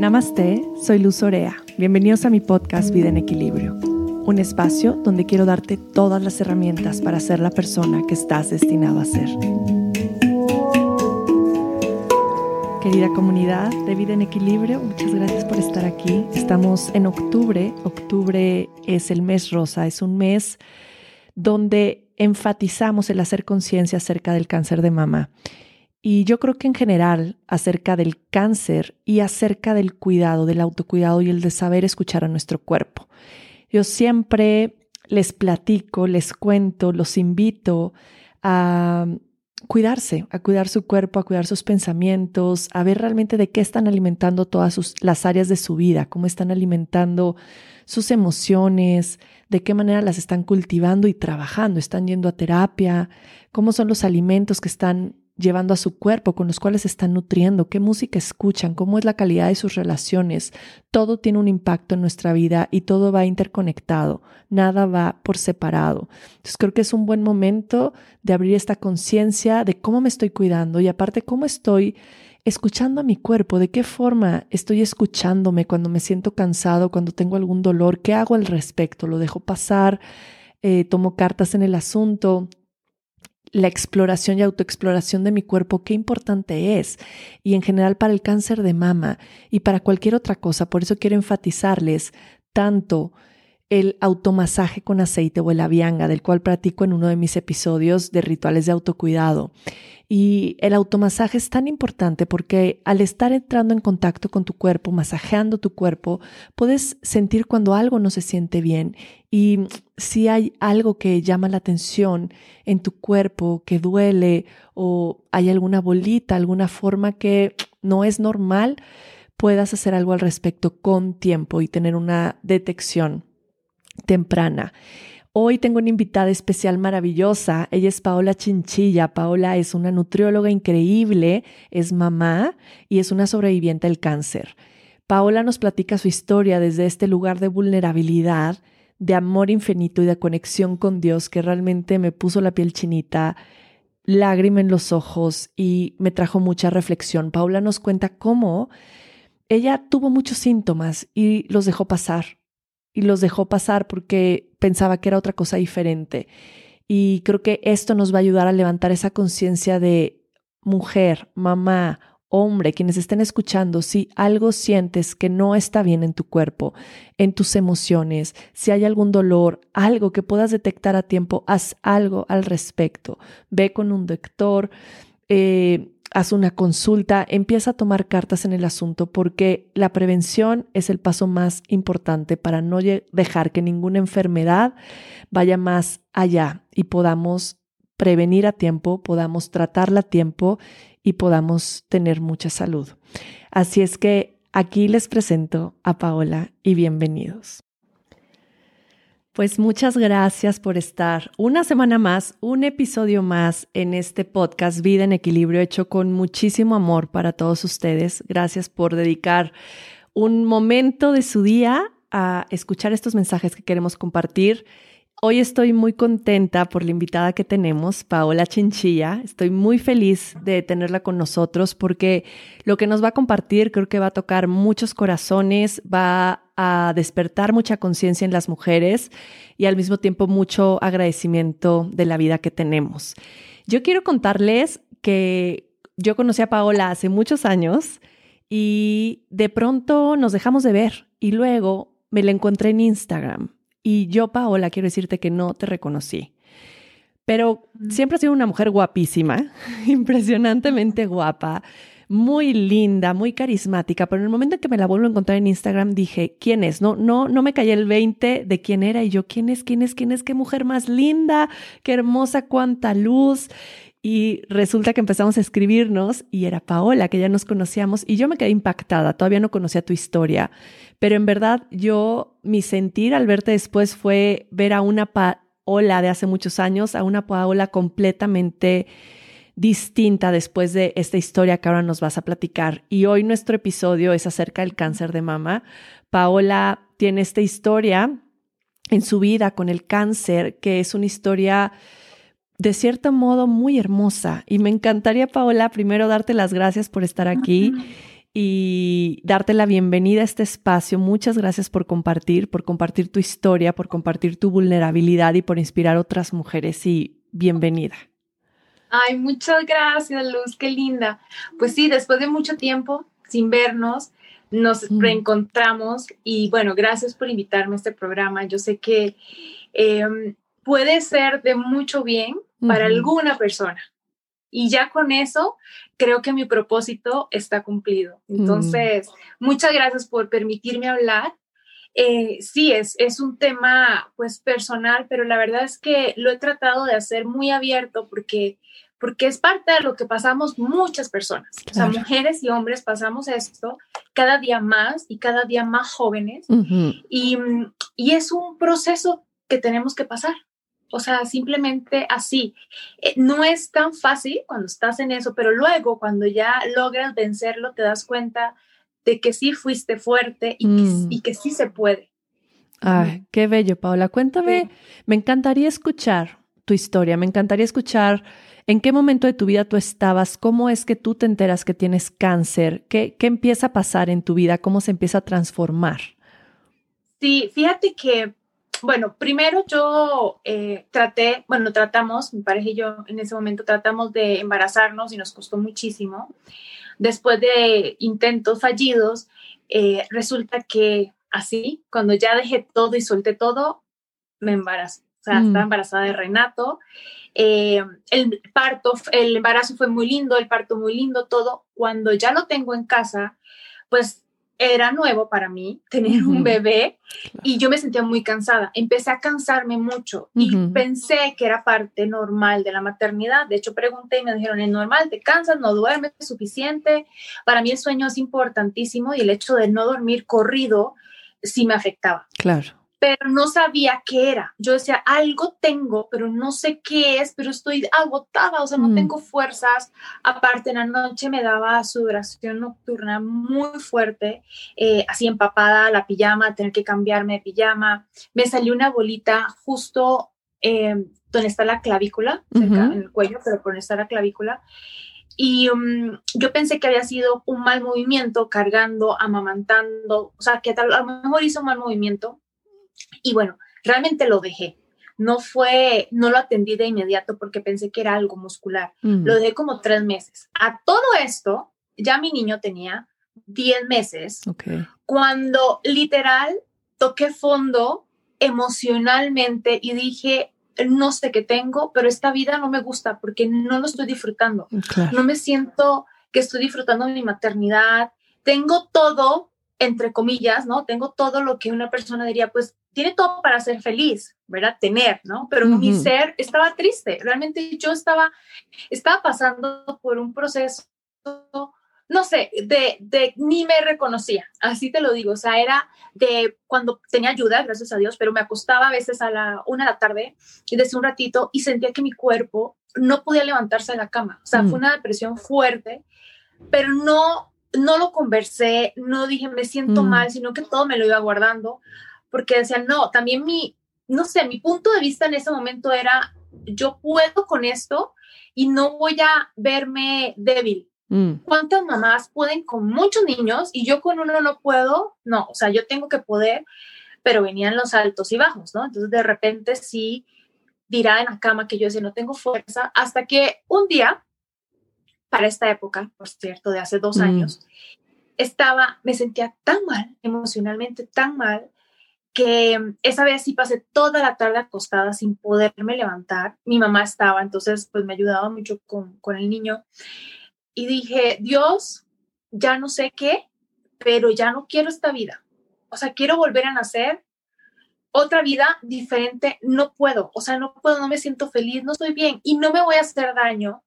Namaste, soy Luz Orea. Bienvenidos a mi podcast Vida en Equilibrio, un espacio donde quiero darte todas las herramientas para ser la persona que estás destinado a ser. Querida comunidad de Vida en Equilibrio, muchas gracias por estar aquí. Estamos en octubre. Octubre es el mes rosa, es un mes donde enfatizamos el hacer conciencia acerca del cáncer de mama. Y yo creo que en general acerca del cáncer y acerca del cuidado, del autocuidado y el de saber escuchar a nuestro cuerpo. Yo siempre les platico, les cuento, los invito a cuidarse, a cuidar su cuerpo, a cuidar sus pensamientos, a ver realmente de qué están alimentando todas las áreas de su vida, cómo están alimentando sus emociones, de qué manera las están cultivando y trabajando, están yendo a terapia, cómo son los alimentos que están llevando a su cuerpo, con los cuales están nutriendo, qué música escuchan, cómo es la calidad de sus relaciones. Todo tiene un impacto en nuestra vida y todo va interconectado, nada va por separado. Entonces creo que es un buen momento de abrir esta conciencia de cómo me estoy cuidando y aparte cómo estoy escuchando a mi cuerpo, de qué forma estoy escuchándome cuando me siento cansado, cuando tengo algún dolor, qué hago al respecto, lo dejo pasar, eh, tomo cartas en el asunto la exploración y autoexploración de mi cuerpo, qué importante es. Y en general para el cáncer de mama y para cualquier otra cosa. Por eso quiero enfatizarles tanto el automasaje con aceite o el avianga, del cual practico en uno de mis episodios de rituales de autocuidado. Y el automasaje es tan importante porque al estar entrando en contacto con tu cuerpo, masajeando tu cuerpo, puedes sentir cuando algo no se siente bien y si hay algo que llama la atención en tu cuerpo, que duele o hay alguna bolita, alguna forma que no es normal, puedas hacer algo al respecto con tiempo y tener una detección temprana. Hoy tengo una invitada especial maravillosa. Ella es Paola Chinchilla. Paola es una nutrióloga increíble, es mamá y es una sobreviviente del cáncer. Paola nos platica su historia desde este lugar de vulnerabilidad, de amor infinito y de conexión con Dios que realmente me puso la piel chinita, lágrima en los ojos y me trajo mucha reflexión. Paola nos cuenta cómo ella tuvo muchos síntomas y los dejó pasar y los dejó pasar porque pensaba que era otra cosa diferente. Y creo que esto nos va a ayudar a levantar esa conciencia de mujer, mamá, hombre, quienes estén escuchando, si algo sientes que no está bien en tu cuerpo, en tus emociones, si hay algún dolor, algo que puedas detectar a tiempo, haz algo al respecto. Ve con un doctor. Eh, haz una consulta, empieza a tomar cartas en el asunto porque la prevención es el paso más importante para no dejar que ninguna enfermedad vaya más allá y podamos prevenir a tiempo, podamos tratarla a tiempo y podamos tener mucha salud. Así es que aquí les presento a Paola y bienvenidos. Pues muchas gracias por estar una semana más, un episodio más en este podcast Vida en Equilibrio hecho con muchísimo amor para todos ustedes. Gracias por dedicar un momento de su día a escuchar estos mensajes que queremos compartir. Hoy estoy muy contenta por la invitada que tenemos, Paola Chinchilla. Estoy muy feliz de tenerla con nosotros porque lo que nos va a compartir creo que va a tocar muchos corazones, va a despertar mucha conciencia en las mujeres y al mismo tiempo mucho agradecimiento de la vida que tenemos. Yo quiero contarles que yo conocí a Paola hace muchos años y de pronto nos dejamos de ver y luego me la encontré en Instagram y yo, Paola, quiero decirte que no te reconocí. Pero siempre has sido una mujer guapísima, impresionantemente guapa, muy linda, muy carismática, pero en el momento en que me la vuelvo a encontrar en Instagram dije, ¿quién es? No, no, no me cayó el 20 de quién era y yo, ¿quién es? ¿Quién es? ¿Quién es? Qué mujer más linda, qué hermosa, cuánta luz. Y resulta que empezamos a escribirnos y era Paola, que ya nos conocíamos, y yo me quedé impactada, todavía no conocía tu historia, pero en verdad yo, mi sentir al verte después fue ver a una Paola de hace muchos años, a una Paola completamente distinta después de esta historia que ahora nos vas a platicar. Y hoy nuestro episodio es acerca del cáncer de mama. Paola tiene esta historia en su vida con el cáncer, que es una historia de cierto modo muy hermosa. Y me encantaría, Paola, primero darte las gracias por estar aquí y darte la bienvenida a este espacio. Muchas gracias por compartir, por compartir tu historia, por compartir tu vulnerabilidad y por inspirar a otras mujeres. Y bienvenida. Ay, muchas gracias, Luz, qué linda. Pues sí, después de mucho tiempo sin vernos, nos reencontramos y bueno, gracias por invitarme a este programa. Yo sé que em, puede ser de mucho bien para alguna persona. Y ya con eso, creo que mi propósito está cumplido. Entonces, muchas gracias por permitirme hablar. Eh, sí, es, es un tema pues personal, pero la verdad es que lo he tratado de hacer muy abierto porque, porque es parte de lo que pasamos muchas personas. O sea, mujeres y hombres pasamos esto cada día más y cada día más jóvenes. y, y es un proceso que tenemos que pasar. O sea, simplemente así. Eh, no es tan fácil cuando estás en eso, pero luego cuando ya logras vencerlo, te das cuenta de que sí fuiste fuerte y, que, mm. sí se puede. Ay, qué bello, Paula. Cuéntame, me encantaría escuchar tu historia, me encantaría escuchar en qué momento de tu vida tú estabas, cómo es que tú te enteras que tienes cáncer, qué, qué empieza a pasar en tu vida, cómo se empieza a transformar. Sí, fíjate que bueno, primero yo eh, traté, bueno, tratamos, mi pareja y yo en ese momento tratamos de embarazarnos y nos costó muchísimo. Después de intentos fallidos, eh, resulta que así, cuando ya dejé todo y solté todo, me embarazé. O sea, estaba mm. embarazada de Renato. Eh, el parto, el embarazo fue muy lindo, el parto muy lindo, todo. Cuando ya lo tengo en casa, pues era nuevo para mí tener un bebé y yo me sentía muy cansada. Empecé a cansarme mucho y pensé que era parte normal de la maternidad. De hecho, pregunté y me dijeron, es normal, te cansas, no duermes suficiente. Para mí el sueño es importantísimo y el hecho de no dormir corrido sí me afectaba. Claro pero no sabía qué era. Yo decía, algo tengo, pero no sé qué es, pero estoy agotada, o sea, no mm. tengo fuerzas. Aparte, en la noche me daba sudoración nocturna muy fuerte, eh, así empapada la pijama, tener que cambiarme de pijama. Me salió una bolita justo eh, donde está la clavícula, cerca, en el cuello, pero por donde está la clavícula. Y um, yo pensé que había sido un mal movimiento, cargando, amamantando, o sea, que a lo mejor hizo un mal movimiento y bueno, realmente lo dejé. No fue, no lo atendí de inmediato porque pensé que era algo muscular. Mm. Lo dejé como tres meses. A todo esto, ya mi niño tenía 10 meses. Cuando literal toqué fondo emocionalmente y dije, no sé qué tengo, pero esta vida no me gusta porque no lo estoy disfrutando. No me siento que estoy disfrutando de mi maternidad. Tengo todo, entre comillas, ¿no? Tengo todo lo que una persona diría, pues tiene todo para ser feliz, ¿verdad? Tener, ¿no? Pero mi ser estaba triste. Realmente yo estaba, estaba pasando por un proceso, no sé, de, de ni me reconocía, así te lo digo. O sea, era de cuando tenía ayuda, gracias a Dios, pero me acostaba a veces a la una de la tarde y desde un ratito y sentía que mi cuerpo no podía levantarse de la cama. O sea, fue mm. una depresión fuerte, pero no, no lo conversé, no dije me siento mm. mal, sino que todo me lo iba guardando porque decían, no, también mi, no sé, mi punto de vista en ese momento era, yo puedo con esto y no voy a verme débil. Mm. ¿Cuántas mamás pueden con muchos niños y yo con uno no puedo? No, o sea, yo tengo que poder, pero venían los altos y bajos, ¿no? Entonces de repente sí dirá en la cama que yo decía, no tengo fuerza, hasta que un día, para esta época, por cierto, de hace dos mm. años, estaba, me sentía tan mal, emocionalmente tan mal, que esa vez sí pasé toda la tarde acostada sin poderme levantar. Mi mamá estaba, entonces pues me ayudaba mucho con, con el niño. Y dije, Dios, ya no sé qué, pero ya no quiero esta vida. O sea, quiero volver a nacer, otra vida diferente, no puedo, o sea, no puedo, no me siento feliz, no estoy bien y no me voy a hacer daño,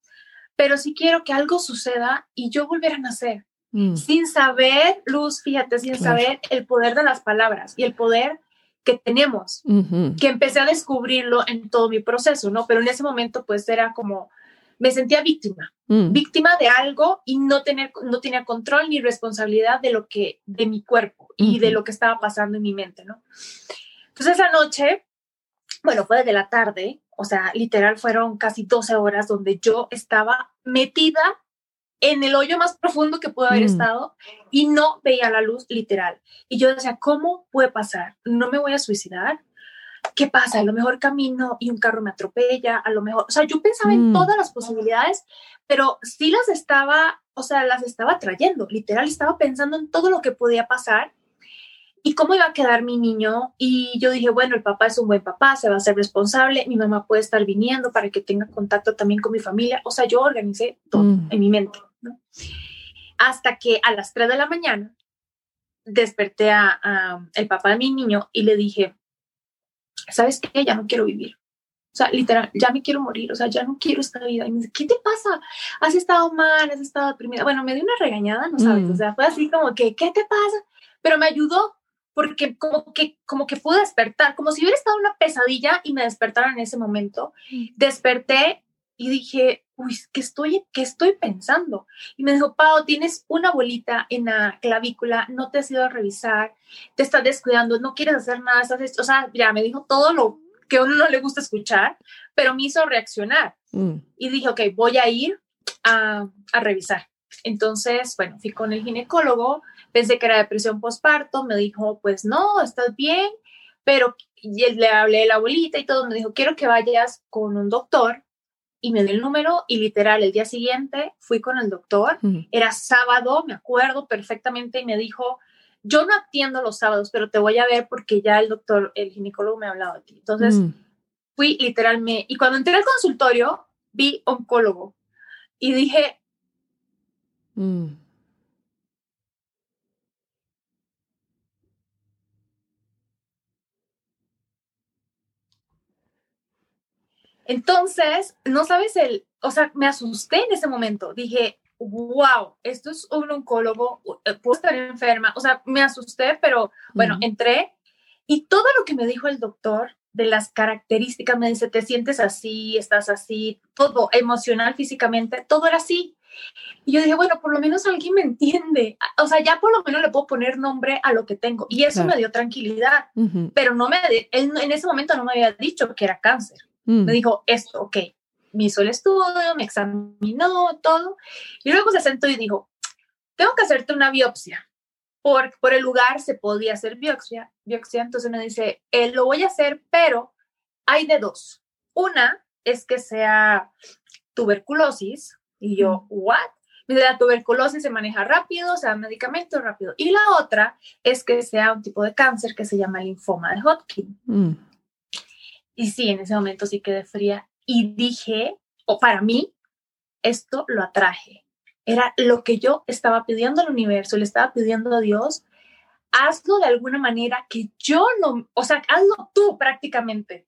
pero sí quiero que algo suceda y yo volver a nacer. Mm. sin saber, Luz, fíjate, sin saber el poder de las palabras y el poder que tenemos, que empecé a descubrirlo en todo mi proceso, ¿no? Pero en ese momento pues era como, me sentía víctima, mm. víctima de algo y no, tener, no tenía control ni responsabilidad de lo que, de mi cuerpo y de lo que estaba pasando en mi mente, ¿no? Entonces esa noche, bueno, fue desde la tarde, o sea, literal fueron casi 12 horas donde yo estaba metida en el hoyo más profundo que pudo haber Mm. estado y no veía la luz literal. Y yo decía, ¿cómo puede pasar? ¿No me voy a suicidar? ¿Qué pasa? A lo mejor camino y un carro me atropella, a lo mejor, o sea, yo pensaba en Mm. todas las posibilidades, pero sí las estaba, o sea, las estaba trayendo, literal, estaba pensando en todo lo que podía pasar y cómo iba a quedar mi niño. Y yo dije, bueno, el papá es un buen papá, se va a ser responsable, mi mamá puede estar viniendo para que tenga contacto también con mi familia. O sea, yo organicé todo Mm. en mi mente, ¿no? Hasta que a las 3 de la mañana desperté a, a el papá de mi niño y le dije, ¿sabes qué? Ya no quiero vivir. O sea, literal, ya me quiero morir, o sea, ya no quiero esta vida. Y me dice, ¿qué te pasa? ¿Has estado mal? ¿Has estado deprimida? Bueno, me dio una regañada, no sabes, Mm. o sea, fue así como que, ¿qué te pasa? Pero me ayudó porque como que, como que pude despertar, como si hubiera estado en una pesadilla y me despertara en ese momento. Mm. Desperté y dije, uy, ¿qué estoy, qué estoy pensando? Y me dijo, Pau, tienes una bolita en la clavícula, no te has ido a revisar, te estás descuidando, no quieres hacer nada, estás, o sea, ya me dijo todo lo que a uno no le gusta escuchar, pero me hizo reaccionar Mm. y dije, ok, voy a ir a, a revisar. Entonces, bueno, fui con el ginecólogo, pensé que era depresión postparto, me dijo, pues no, estás bien, pero y le hablé de la bolita y todo, me dijo, quiero que vayas con un doctor y me dio el número y literal el día siguiente fui con el doctor, Mm. era sábado, me acuerdo perfectamente y me dijo, yo no atiendo los sábados, pero te voy a ver porque ya el doctor, el ginecólogo me ha hablado de ti. Entonces, Mm. fui literalmente, y cuando entré al consultorio, vi oncólogo y dije, Mm. entonces, no sabes el, o sea, me asusté en ese momento, dije, wow, esto es un oncólogo, eh, puedo estar enferma, o sea, me asusté, pero bueno, entré y todo lo que me dijo el doctor de las características, me dice, te sientes así, estás así, todo, emocional, físicamente, todo era así. Y yo dije, bueno, por lo menos alguien me entiende. O sea, ya por lo menos le puedo poner nombre a lo que tengo. Y eso Claro. me dio tranquilidad. Pero no me, él en ese momento no me había dicho que era cáncer. Mm. Me dijo esto, ok. Me hizo el estudio, me examinó todo. Y luego se sentó y dijo, tengo que hacerte una biopsia. Por, por el lugar se podía hacer biopsia. biopsia. Entonces me dice, eh, lo voy a hacer, pero hay de dos. Una es que sea tuberculosis. Y yo, ¿what? La tuberculosis se maneja rápido, se da medicamento rápido. Y la otra es que sea un tipo de cáncer que se llama linfoma de Hodgkin. Mm. Y sí, en ese momento sí quedé fría y dije, o para mí, esto lo atraje. Era lo que yo estaba pidiendo al universo, le estaba pidiendo a Dios, hazlo de alguna manera que yo no, o sea, hazlo tú prácticamente,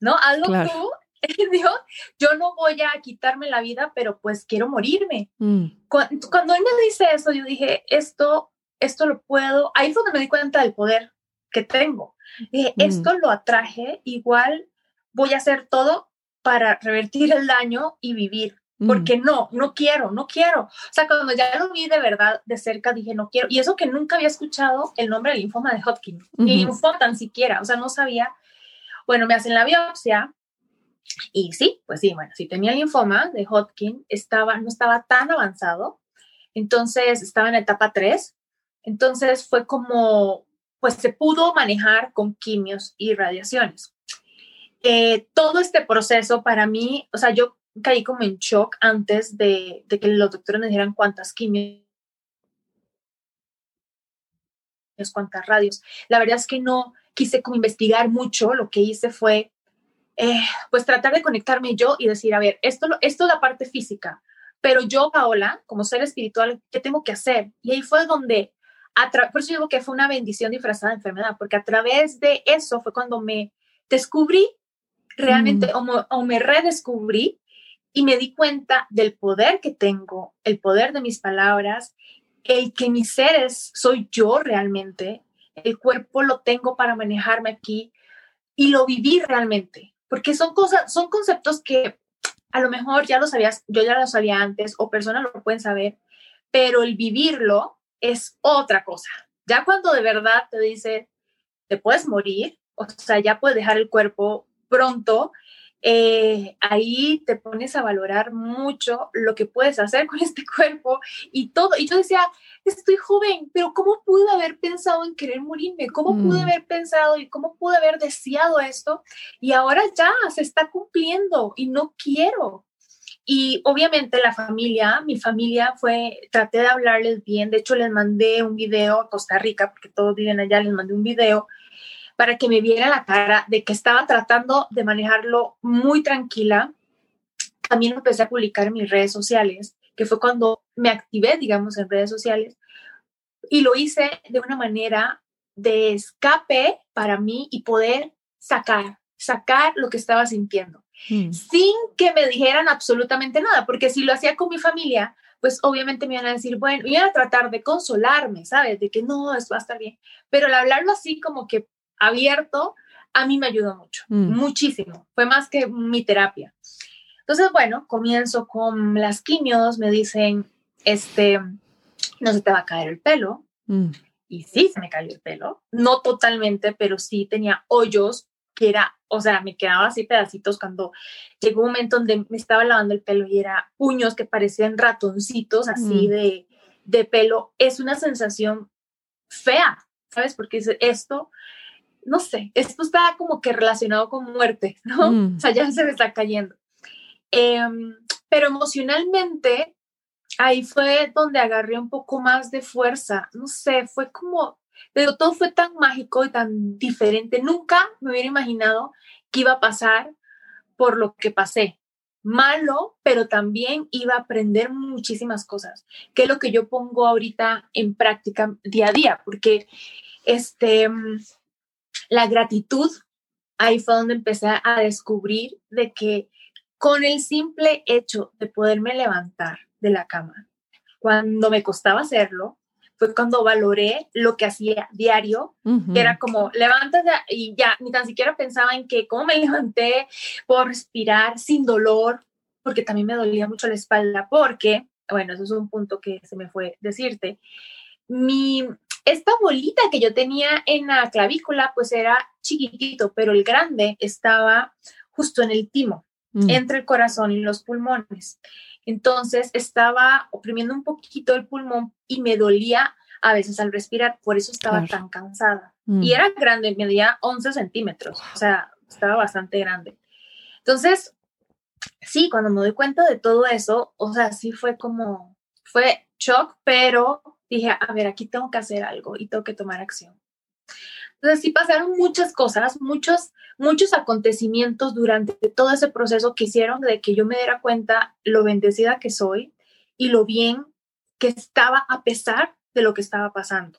¿no? Hazlo Claro. tú, Dios, yo no voy a quitarme la vida, pero pues quiero morirme. Mm. Cuando, cuando él me dice eso, yo dije, esto, esto lo puedo, ahí fue donde me di cuenta del poder que tengo. Dije, Mm. esto lo atraje, igual voy a hacer todo para revertir el daño y vivir. Mm. Porque no, no quiero, no quiero. O sea, cuando ya lo vi de verdad de cerca, dije, no quiero. Y eso que nunca había escuchado el nombre del linfoma de Hodgkin, ni Ujú. linfoma tan siquiera. O sea, no sabía. Bueno, me hacen la biopsia y sí, pues sí, bueno, sí tenía linfoma de Hodgkin, estaba, no estaba tan avanzado, entonces estaba en etapa 3, entonces fue como, pues se pudo manejar con quimios y radiaciones. Eh, todo este proceso para mí, o sea, yo caí como en shock antes de, de que los doctores me dijeran cuántas quimios, cuántas radios. La verdad es que no quise como investigar mucho, lo que hice fue eh, pues tratar de conectarme yo y decir, a ver, esto, esto es la parte física, pero yo, Paola, como ser espiritual, ¿qué tengo que hacer? Y ahí fue donde, a por eso digo que fue una bendición disfrazada de enfermedad, porque a través de eso fue cuando me descubrí realmente mm. o, o me redescubrí y me di cuenta del poder que tengo, el poder de mis palabras, el que mis seres soy yo realmente, el cuerpo lo tengo para manejarme aquí y lo viví realmente, porque son cosas, son conceptos que a lo mejor ya lo sabías, yo ya lo sabía antes o personas lo pueden saber, pero el vivirlo es otra cosa. Ya cuando de verdad te dice, te puedes morir, o sea, ya puedes dejar el cuerpo pronto eh, ahí te pones a valorar mucho lo que puedes hacer con este cuerpo y todo. Y yo decía, estoy joven, pero ¿cómo pude haber pensado en querer morirme? ¿Cómo pude mm. haber pensado y cómo pude haber deseado esto? Y ahora ya se está cumpliendo y no quiero. Y obviamente la familia, mi familia fue, traté de hablarles bien, de hecho les mandé un video a Costa Rica, porque todos viven allá, les mandé un video para que me viera la cara de que estaba tratando de manejarlo muy tranquila. También empecé a publicar en mis redes sociales, que fue cuando me activé, digamos, en redes sociales, y lo hice de una manera de escape para mí y poder sacar, sacar lo que estaba sintiendo, mm. sin que me dijeran absolutamente nada, porque si lo hacía con mi familia, pues obviamente me iban a decir, bueno, iban a tratar de consolarme, ¿sabes? De que no, esto va a estar bien. Pero al hablarlo así como que abierto, a mí me ayudó mucho, mm. muchísimo. Fue más que mi terapia. Entonces, bueno, comienzo con las quimios, me dicen, este, no se te va a caer el pelo. Mm. Y sí, se me cayó el pelo. No totalmente, pero sí tenía hoyos que era, o sea, me quedaba así pedacitos cuando llegó un momento donde me estaba lavando el pelo y era puños que parecían ratoncitos así mm. de, de pelo. Es una sensación fea, ¿sabes? Porque esto no sé, esto está como que relacionado con muerte, ¿no? Mm. O sea, ya se me está cayendo. Em, pero emocionalmente, ahí fue donde agarré un poco más de fuerza, no sé, fue como, pero todo fue tan mágico y tan diferente. Nunca me hubiera imaginado que iba a pasar por lo que pasé. Malo, pero también iba a aprender muchísimas cosas, que es lo que yo pongo ahorita en práctica día a día, porque este, la gratitud, ahí fue donde empecé a descubrir de que con el simple hecho de poderme levantar de la cama, cuando me costaba hacerlo, fue cuando valoré lo que hacía diario, que era como, levántate y ya, ni tan siquiera pensaba en que cómo me levanté, por respirar sin dolor, porque también me dolía mucho la espalda, porque, bueno, eso es un punto que se me fue decirte, mi, esta bolita que yo tenía en la clavícula, pues era chiquitito, pero el grande estaba justo en el timo, mm. entre el corazón y los pulmones. Entonces estaba oprimiendo un poquito el pulmón y me dolía a veces al respirar, por eso estaba tan cansada. Mm. Y era grande, medía 11 centímetros, o sea, estaba bastante grande. Entonces, sí, cuando me doy cuenta de todo eso, o sea, sí fue como, fue shock, pero dije, a ver, aquí tengo que hacer algo y tengo que tomar acción. Entonces sí pasaron muchas cosas, muchos, muchos acontecimientos durante todo ese proceso que hicieron de que yo me diera cuenta lo bendecida que soy y lo bien que estaba a pesar de lo que estaba pasando.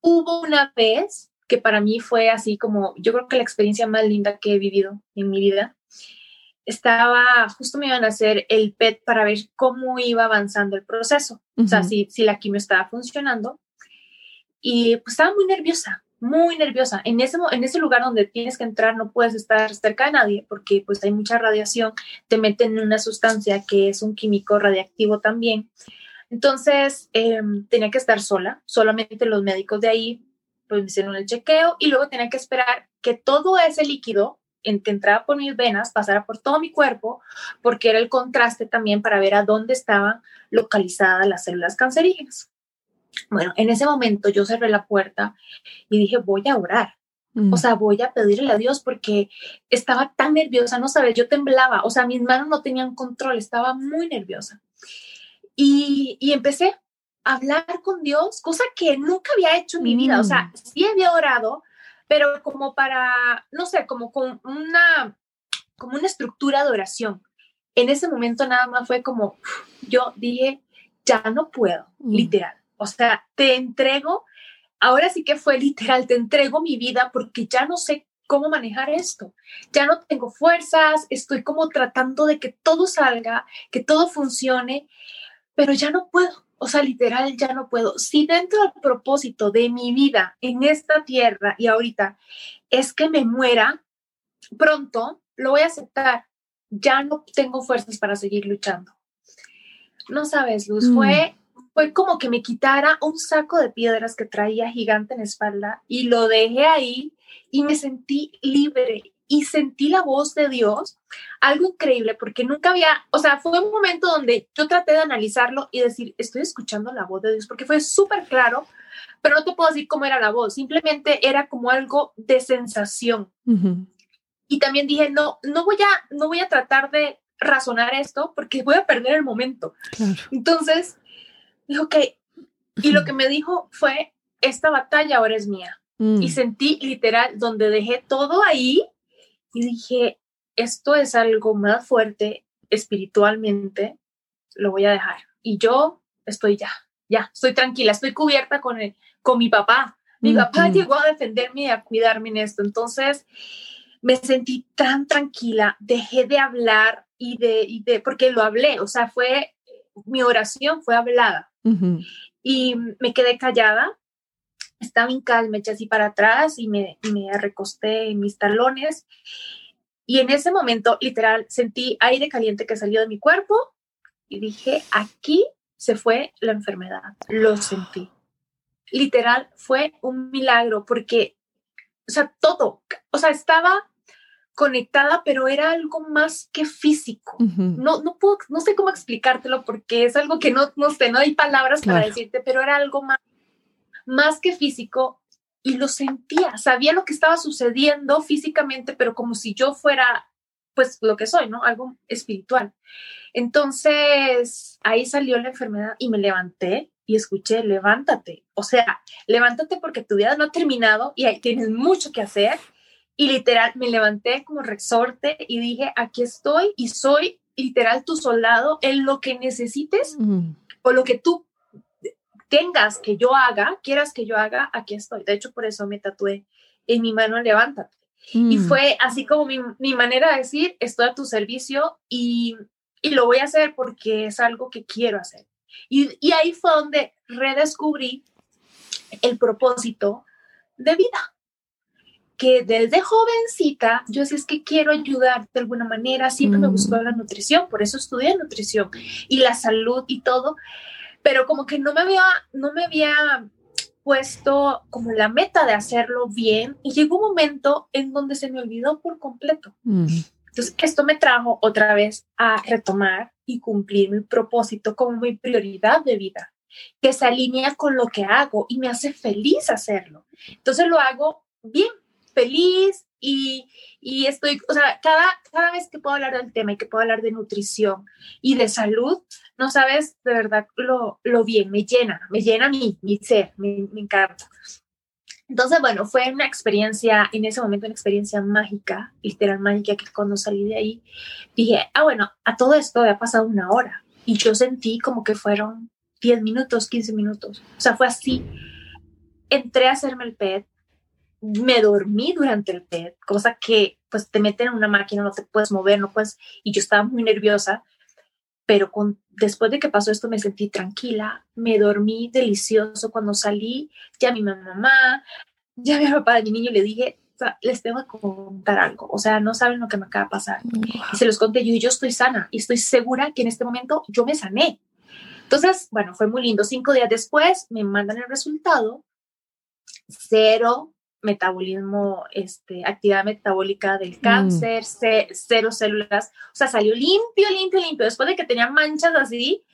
Hubo una vez que para mí fue así como, yo creo que la experiencia más linda que he vivido en mi vida, estaba, justo me iban a hacer el PET para ver cómo iba avanzando el proceso, o sea, si, si la quimio estaba funcionando. Y pues estaba muy nerviosa, muy nerviosa. En ese, en ese lugar donde tienes que entrar no puedes estar cerca de nadie porque pues hay mucha radiación, te meten en una sustancia que es un químico radiactivo también. Entonces em, tenía que estar sola, solamente los médicos de ahí pues me hicieron el chequeo y luego tenía que esperar que todo ese líquido en que entraba por mis venas, pasara por todo mi cuerpo, porque era el contraste también para ver a dónde estaban localizadas las células cancerígenas. Bueno, en ese momento yo cerré la puerta y dije, voy a orar. O sea, voy a pedirle a Dios porque estaba tan nerviosa, no sabes, yo temblaba, o sea, mis manos no tenían control, estaba muy nerviosa. Y, y empecé a hablar con Dios, cosa que nunca había hecho en mi vida, o sea, sí había orado, pero como para, no sé, como con una, como una estructura de oración. En ese momento nada más fue como, yo dije, ya no puedo, mm. literal. O sea, te entrego, ahora sí que fue literal, te entrego mi vida porque ya no sé cómo manejar esto. Ya no tengo fuerzas, estoy como tratando de que todo salga, que todo funcione, pero ya no puedo. O sea, literal, ya no puedo. Si dentro del propósito de mi vida en esta tierra y ahorita es que me muera, pronto lo voy a aceptar. Ya no tengo fuerzas para seguir luchando. No sabes, Luz, mm. fue, fue como que me quitara un saco de piedras que traía gigante en la espalda y lo dejé ahí y me sentí libre y sentí la voz de Dios, algo increíble, porque nunca había, o sea, fue un momento donde yo traté de analizarlo y decir, estoy escuchando la voz de Dios, porque fue súper claro, pero no te puedo decir cómo era la voz, simplemente era como algo de sensación. Y también dije, no, no voy a, no voy a tratar de razonar esto porque voy a perder el momento. Entonces, dijo que, y lo que me dijo fue, esta batalla ahora es mía. Mm. Y sentí literal donde dejé todo ahí y dije, esto es algo más fuerte espiritualmente, lo voy a dejar. Y yo estoy ya, ya, estoy tranquila, estoy cubierta con, el, con mi papá. Mi papá llegó a defenderme y a cuidarme en esto. Entonces, me sentí tan tranquila, dejé de hablar y de, y de porque lo hablé, o sea, fue, mi oración fue hablada. Y me quedé callada, estaba calma, me eché así para atrás y me, me recosté en mis talones. Y en ese momento, literal, sentí aire caliente que salió de mi cuerpo y dije, aquí se fue la enfermedad. Lo sentí. Literal, fue un milagro porque, o sea, todo, o sea, estaba conectada, pero era algo más que físico. No, no puedo, no sé cómo explicártelo porque es algo que no, no sé, no hay palabras para decirte, pero era algo más, más que físico y lo sentía, sabía lo que estaba sucediendo físicamente, pero como si yo fuera, pues lo que soy, ¿no? Algo espiritual. Entonces, ahí salió la enfermedad y me levanté y escuché, levántate. O sea, levántate porque tu vida no ha terminado y ahí tienes mucho que hacer y literal me levanté como resorte y dije, aquí estoy y soy literal tu soldado en lo que necesites o lo que tú tengas que yo haga, quieras que yo haga, aquí estoy. De hecho, por eso me tatué en mi mano, levántate. Y mm. fue así como mi, mi, manera de decir, estoy a tu servicio y, y, lo voy a hacer porque es algo que quiero hacer. Y, y ahí fue donde redescubrí el propósito de vida que desde jovencita yo decía es que quiero ayudar de alguna manera, siempre me gustó mm. la nutrición, por eso estudié nutrición y la salud y todo, pero como que no me había, no me había puesto como la meta de hacerlo bien y llegó un momento en donde se me olvidó por completo. Mm. Entonces, esto me trajo otra vez a retomar y cumplir mi propósito como mi prioridad de vida, que se alinea con lo que hago y me hace feliz hacerlo. Entonces lo hago bien, feliz y, y, estoy, o sea, cada, cada vez que puedo hablar del tema y que puedo hablar de nutrición y de salud, no sabes de verdad lo, lo bien, me llena, me llena mi, mi ser, me, me encanta. Entonces, bueno, fue una experiencia, en ese momento una experiencia mágica, literal mágica, que cuando salí de ahí dije, ah, bueno, a todo esto había pasado una hora y yo sentí como que fueron 10 minutos, 15 minutos. O sea, fue así. Entré a hacerme el PET, me dormí durante el PET, cosa que pues te meten en una máquina, no te puedes mover, no puedes, y yo estaba muy nerviosa, pero con, después de que pasó esto me sentí tranquila, me dormí delicioso cuando salí, ya mi mamá, ya mi papá de mi niño le dije, les tengo que contar algo, o sea, no saben lo que me acaba de pasar. Y se los conté yo y yo estoy sana y estoy segura que en este momento yo me sané. Entonces, bueno, fue muy lindo. Cinco días después me mandan el resultado, cero metabolismo, este, actividad metabólica del mm. cáncer, cero células, o sea, salió limpio, limpio, limpio. Después de que tenía manchas así,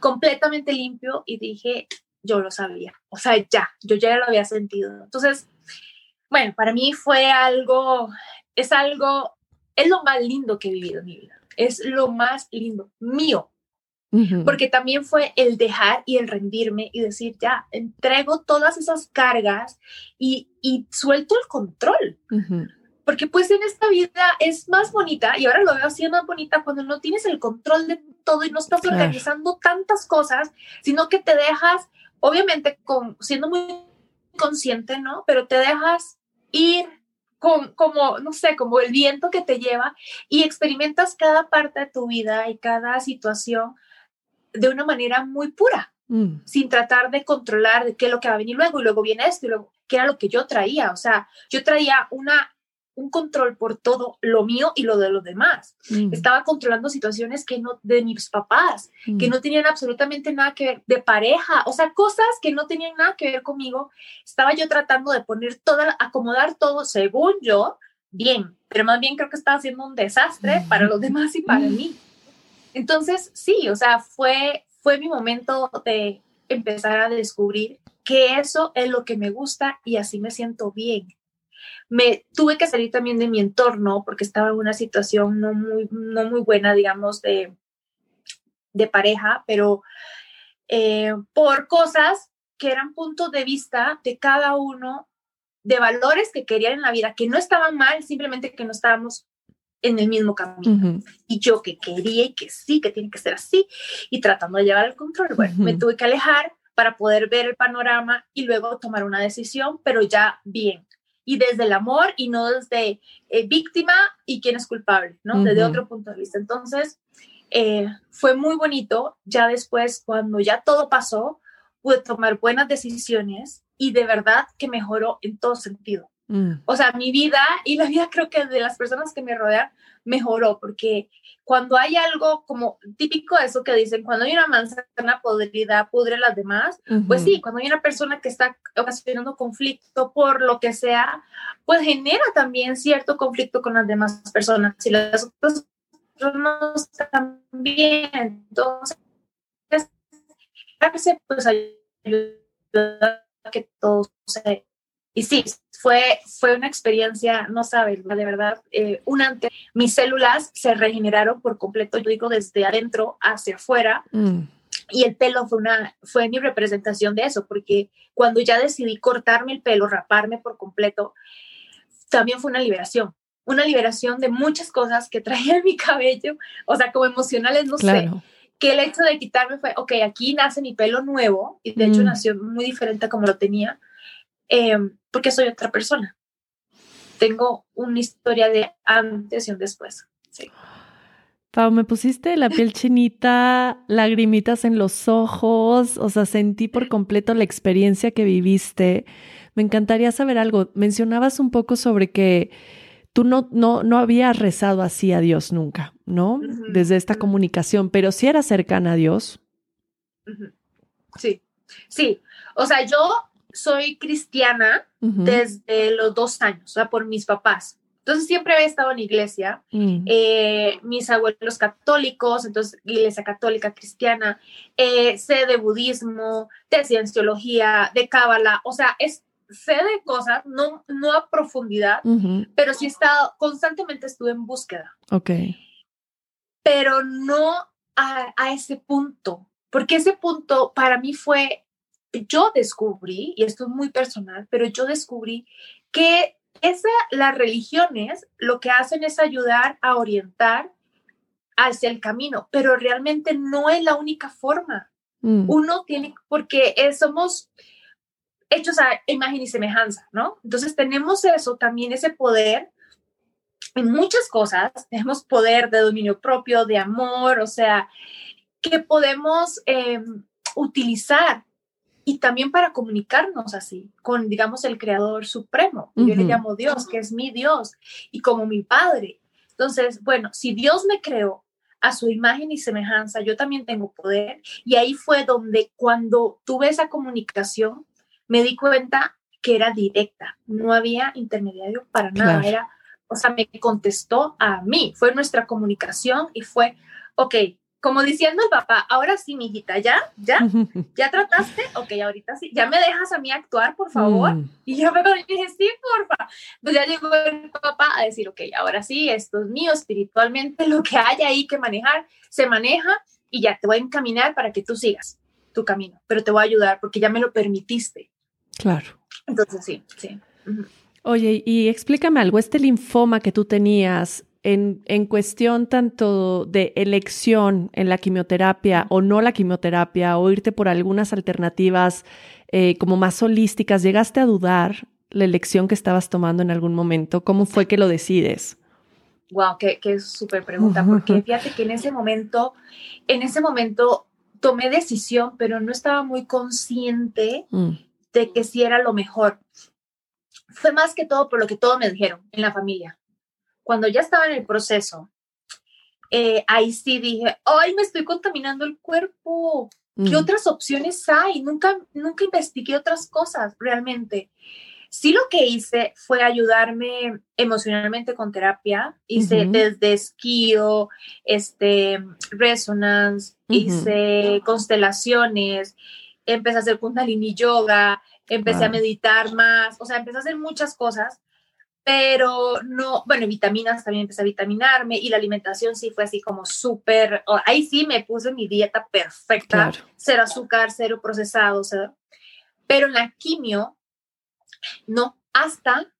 completamente limpio y dije, yo lo sabía, o sea, ya, yo ya lo había sentido. Entonces, bueno, para mí fue algo, es algo, es lo más lindo que he vivido en mi vida, es lo más lindo mío, porque también fue el dejar y el rendirme y decir, ya, entrego todas esas cargas y, y suelto el control. Porque pues en esta vida es más bonita, y ahora lo veo así más bonita cuando no tienes el control de todo y no estás organizando tantas cosas, sino que te dejas, obviamente, con, siendo muy consciente, ¿no? Pero te dejas ir con, como, no sé, como el viento que te lleva y experimentas cada parte de tu vida y cada situación de una manera muy pura, mm. sin tratar de controlar de qué es lo que va a venir luego y luego viene esto y luego, qué era lo que yo traía. O sea, yo traía una, un control por todo lo mío y lo de los demás. Mm. Estaba controlando situaciones que no, de mis papás, que mm. no tenían absolutamente nada que ver, de pareja, o sea, cosas que no tenían nada que ver conmigo. Estaba yo tratando de poner toda, acomodar todo según yo, bien, pero más bien creo que estaba haciendo un desastre para los demás y para mí. Entonces, sí, o sea, fue, fue mi momento de empezar a descubrir que eso es lo que me gusta y así me siento bien. Me tuve que salir también de mi entorno porque estaba en una situación no muy, no muy buena, digamos, de, de pareja, pero eh, por cosas que eran puntos de vista de cada uno, de valores que querían en la vida, que no estaban mal, simplemente que no estábamos en el mismo camino. Y yo que quería y que sí, que tiene que ser así, y tratando de llevar el control, bueno, me tuve que alejar para poder ver el panorama y luego tomar una decisión, pero ya bien. Y desde el amor y no desde eh, víctima y quién es culpable, ¿no? Desde otro punto de vista. Entonces, eh, fue muy bonito. Ya después, cuando ya todo pasó, pude tomar buenas decisiones y de verdad que mejoró en todo sentido. Mm. O sea, mi vida y la vida creo que de las personas que me rodean mejoró porque cuando hay algo como típico de eso que dicen, cuando hay una manzana podrida, pudre las demás, pues sí, cuando hay una persona que está ocasionando conflicto por lo que sea, pues genera también cierto conflicto con las demás personas. Si las otras personas también, entonces, pues ayuda a que todo se y sí, fue, fue una experiencia, no sabes, de verdad, eh, un antes. Mis células se regeneraron por completo, yo digo, desde adentro hacia afuera. Mm. Y el pelo fue, una, fue mi representación de eso, porque cuando ya decidí cortarme el pelo, raparme por completo, también fue una liberación. Una liberación de muchas cosas que traía en mi cabello, o sea, como emocionales, no sé que el hecho de quitarme fue, ok, aquí nace mi pelo nuevo, y de hecho mm. nació muy diferente a como lo tenía, Em, porque soy otra persona. Tengo una historia de antes y un después. Sí. Pau, me pusiste la piel chinita, lagrimitas en los ojos, o sea, sentí por completo la experiencia que viviste. Me encantaría saber algo. Mencionabas un poco sobre que tú no, no, no habías rezado así a Dios nunca, ¿no? Desde esta comunicación, pero sí eras cercana a Dios. Sí, sí. O sea, yo soy cristiana desde los dos años, o sea, por mis papás. Entonces siempre he estado en iglesia, mm. eh, mis abuelos católicos, entonces iglesia católica cristiana, eh, sé de budismo, de cienciología, de cábala, o sea, es, sé de cosas, no, no a profundidad, pero sí he estado, constantemente estuve en búsqueda. Ok. Pero no a, a ese punto, porque ese punto para mí fue yo descubrí, y esto es muy personal, pero yo descubrí que esa, las religiones lo que hacen es ayudar a orientar hacia el camino, pero realmente no es la única forma. Mm. Uno tiene, porque somos hechos a imagen y semejanza, ¿no? Entonces tenemos eso, también ese poder en muchas cosas, tenemos poder de dominio propio, de amor, o sea, que podemos em, utilizar y también para comunicarnos así con, digamos, el Creador Supremo. Yo le llamo Dios, que es mi Dios, y como mi Padre. Entonces, bueno, si Dios me creó a su imagen y semejanza, yo también tengo poder. Y ahí fue donde cuando tuve esa comunicación, me di cuenta que era directa, no había intermediario para nada, era, o sea, me contestó a mí, fue nuestra comunicación y fue, ok, como diciendo el papá, ahora sí, mijita, ¿ya? ¿Ya? ¿Ya trataste? Ok, ahorita sí. ¿Ya me dejas a mí actuar, por favor? Mm. Y yo me dije, sí, porfa. Pues ya llegó el papá a decir, ok, ahora sí, esto es mío espiritualmente, lo que haya ahí que manejar, se maneja y ya te voy a encaminar para que tú sigas tu camino, pero te voy a ayudar porque ya me lo permitiste. Claro. Entonces, sí, sí. Oye, y explícame algo, este linfoma que tú tenías, en, cuestión tanto de elección en la quimioterapia o no la quimioterapia o irte por algunas alternativas eh, como más holísticas, ¿llegaste a dudar la elección que estabas tomando en algún momento? ¿Cómo fue que lo decides? Wow, qué, qué súper pregunta, porque fíjate que en ese momento, en ese momento tomé decisión, pero no estaba muy consciente mm. de que sí era lo mejor. Fue más que todo por lo que todos me dijeron en la familia cuando ya estaba en el proceso, eh, ahí sí dije, ay, me estoy contaminando el cuerpo. ¿Qué mm. otras opciones hay? Nunca, nunca investigué otras cosas realmente. Sí lo que hice fue ayudarme emocionalmente con terapia. Hice desde esquío, este, resonance, hice constelaciones, empecé a hacer kundalini yoga, empecé a meditar más, o sea, empecé a hacer muchas cosas, pero no, bueno, vitaminas también empecé a vitaminarme y la alimentación sí fue así como súper, ahí sí me puse mi dieta perfecta, cero azúcar, cero procesado, cero, pero en la quimio no, hasta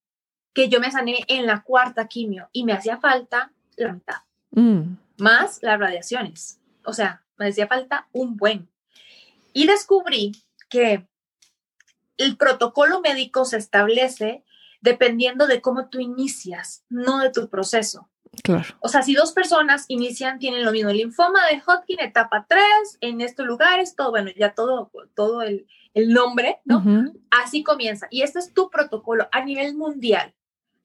que yo me sané en la cuarta quimio y me hacía falta la mitad, mm. más las radiaciones. O sea, me hacía falta un buen. Y descubrí que el protocolo médico se establece dependiendo de cómo tú inicias, no de tu proceso. Claro. O sea, si dos personas inician, tienen lo mismo, el linfoma de Hodgkin, etapa 3, en estos lugares, todo, bueno, ya todo, todo el, el nombre, ¿no? Así comienza. Y este es tu protocolo a nivel mundial.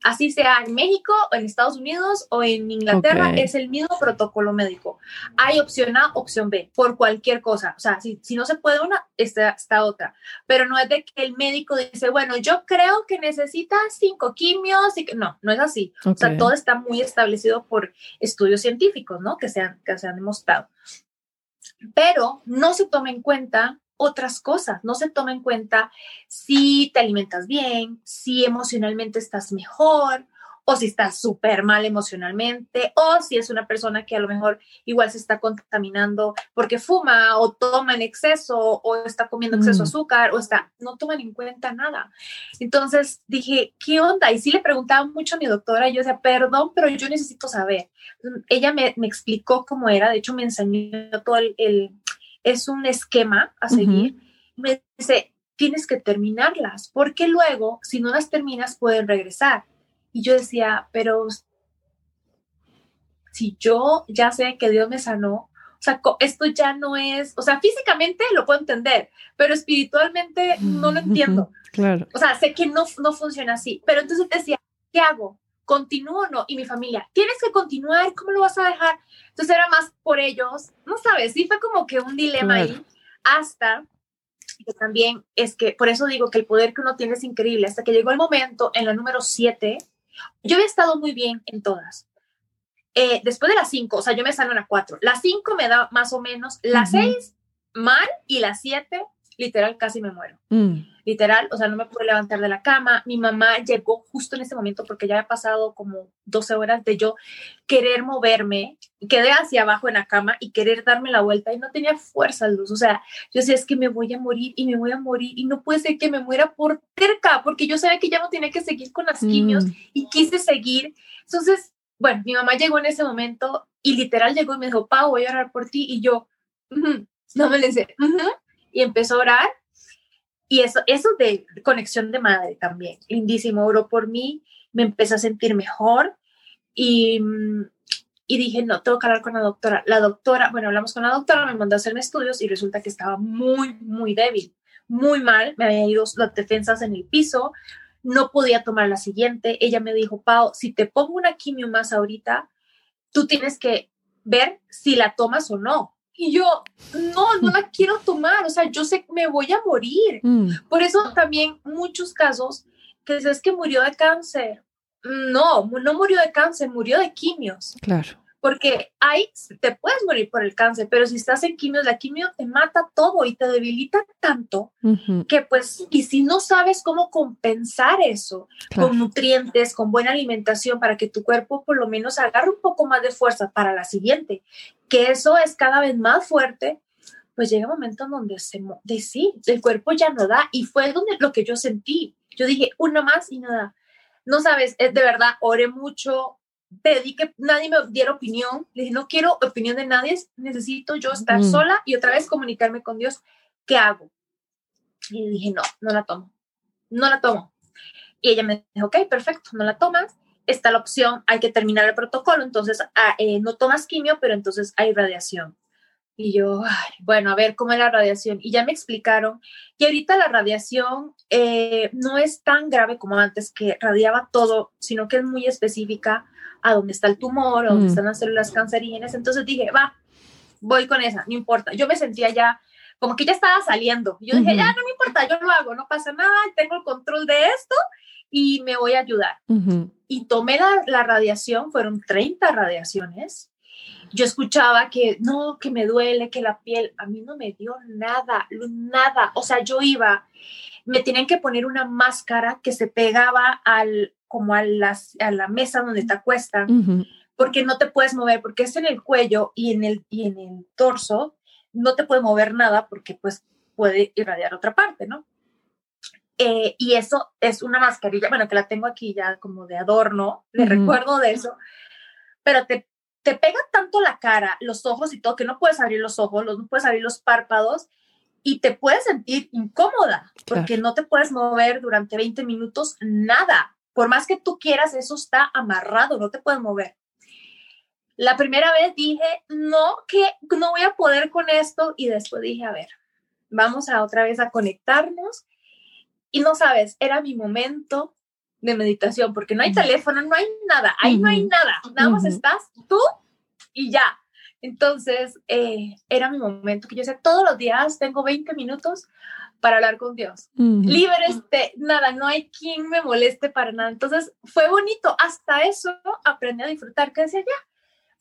Así sea en México, en Estados Unidos o en Inglaterra, es el mismo protocolo médico. Hay opción A, opción B, por cualquier cosa. O sea, si, si no se puede una, está, está otra. Pero no es de que el médico dice, bueno, yo creo que necesita cinco quimios y que no, no es así. O sea, todo está muy establecido por estudios científicos, ¿no? Que se han, que se han demostrado. Pero no se toma en cuenta otras cosas. No se toma en cuenta si te alimentas bien, si emocionalmente estás mejor o si estás súper mal emocionalmente o si es una persona que a lo mejor igual se está contaminando porque fuma o toma en exceso o está comiendo exceso de mm. azúcar o está, no toman en cuenta nada. Entonces dije, ¿qué onda? Y sí le preguntaba mucho a mi doctora y yo decía, perdón, pero yo necesito saber. Ella me, explicó cómo era, de hecho me enseñó todo el es un esquema a seguir. Me dice, tienes que terminarlas, porque luego, si no las terminas, pueden regresar. Y yo decía, pero si yo ya sé que Dios me sanó, o sea, esto ya no es, o sea, físicamente lo puedo entender, pero espiritualmente no lo entiendo. Claro. O sea, sé que no, no funciona así, pero entonces decía, ¿qué hago? ¿Continúo o no? Y mi familia, tienes que continuar, ¿cómo lo vas a dejar? Entonces era más por ellos, no sabes, sí fue como que un dilema ahí, hasta que también es que, por eso digo que el poder que uno tiene es increíble, hasta que llegó el momento en la número 7, yo había estado muy bien en todas. Eh, después de las 5, o sea, yo me salgo en la 4, la 5 me da más o menos, la 6 mal y la 7 literal casi me muero. Mm. Literal, o sea, no me pude levantar de la cama. Mi mamá llegó justo en ese momento porque ya había pasado como 12 horas de yo querer moverme. Quedé hacia abajo en la cama y querer darme la vuelta y no tenía fuerza, luz. O sea, yo decía, es que me voy a morir y me voy a morir y no puede ser que me muera por cerca porque yo sabía que ya no tenía que seguir con las quimios mm. y quise seguir. Entonces, bueno, mi mamá llegó en ese momento y literal llegó y me dijo, Pau, voy a orar por ti. Y yo, no me le sé, y empezó a orar. Y eso, eso de conexión de madre también, lindísimo, oró por mí, me empecé a sentir mejor y, y dije, no, tengo que hablar con la doctora. La doctora, bueno, hablamos con la doctora, me mandó a hacerme estudios y resulta que estaba muy, muy débil, muy mal, me habían ido las defensas en el piso, no podía tomar la siguiente. Ella me dijo, Pau, si te pongo una quimio más ahorita, tú tienes que ver si la tomas o no, y yo, no, no la quiero tomar, o sea, yo sé que me voy a morir. Mm. Por eso también muchos casos que es que murió de cáncer. No, no murió de cáncer, murió de quimios. Claro porque hay, te puedes morir por el cáncer, pero si estás en quimio, la quimio te mata todo y te debilita tanto que pues, y si no sabes cómo compensar eso con nutrientes, con buena alimentación para que tu cuerpo por lo menos agarre un poco más de fuerza para la siguiente, que eso es cada vez más fuerte, pues llega un momento en donde se, de sí, el cuerpo ya no da y fue donde lo que yo sentí. Yo dije, uno más y nada. No sabes, es de verdad, oré mucho, pedí que nadie me diera opinión. Le dije, no quiero opinión de nadie, necesito yo estar mm. sola y otra vez comunicarme con Dios. ¿Qué hago? Y dije, no, no la tomo. No la tomo. Y ella me dijo, ok, perfecto, no la tomas. Está la opción, hay que terminar el protocolo, entonces ah, eh, no tomas quimio, pero entonces hay radiación. Y yo, bueno, a ver cómo es la radiación. Y ya me explicaron que ahorita la radiación eh, no es tan grave como antes, que radiaba todo, sino que es muy específica a dónde está el tumor, a dónde mm. están las células cancerígenas. Entonces dije, va, voy con esa, no importa. Yo me sentía ya como que ya estaba saliendo. Yo dije, ya no me importa, yo lo hago, no pasa nada, tengo el control de esto y me voy a ayudar. Y tomé la, la, radiación, fueron 30 radiaciones. Yo escuchaba que no, que me duele, que la piel, a mí no me dio nada, nada. O sea, yo iba, me tenían que poner una máscara que se pegaba al, como a, las, a la mesa donde te acuestan, porque no te puedes mover, porque es en el cuello y en el, y en el torso, no te puede mover nada porque pues puede irradiar otra parte, ¿no? Eh, y eso es una mascarilla, bueno, que la tengo aquí ya como de adorno, le recuerdo de eso, pero te, te pega tanto la cara, los ojos y todo, que no puedes abrir los ojos, no puedes abrir los párpados y te puedes sentir incómoda porque no te puedes mover durante 20 minutos, nada. Por más que tú quieras, eso está amarrado, no te puedes mover. La primera vez dije, no, que no voy a poder con esto y después dije, a ver, vamos a otra vez a conectarnos y no sabes, era mi momento de meditación, porque no hay teléfono, no hay nada, ahí no hay nada, nada más estás tú y ya. Entonces, eh, era mi momento que yo sé, todos los días tengo 20 minutos para hablar con Dios. Libre este, nada, no hay quien me moleste para nada. Entonces, fue bonito. Hasta eso aprendí a disfrutar, que decía, ya,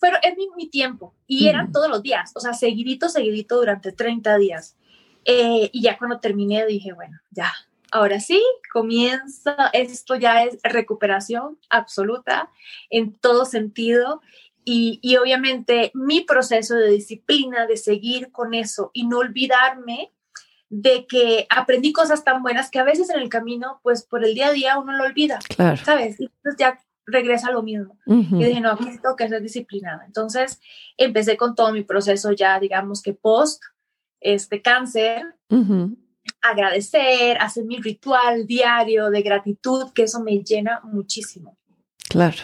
pero es mi, tiempo. Y eran todos los días, o sea, seguidito, seguidito durante 30 días. Eh, y ya cuando terminé dije, bueno, ya, ahora sí, comienza, esto ya es recuperación absoluta en todo sentido. Y, y, obviamente mi proceso de disciplina, de seguir con eso y no olvidarme de que aprendí cosas tan buenas que a veces en el camino, pues por el día a día uno lo olvida, claro. ¿sabes? Y entonces ya regresa a lo mismo. Y dije, no, aquí tengo que ser disciplinada. Entonces empecé con todo mi proceso ya, digamos que post este cáncer, agradecer, hacer mi ritual diario de gratitud, que eso me llena muchísimo. Claro.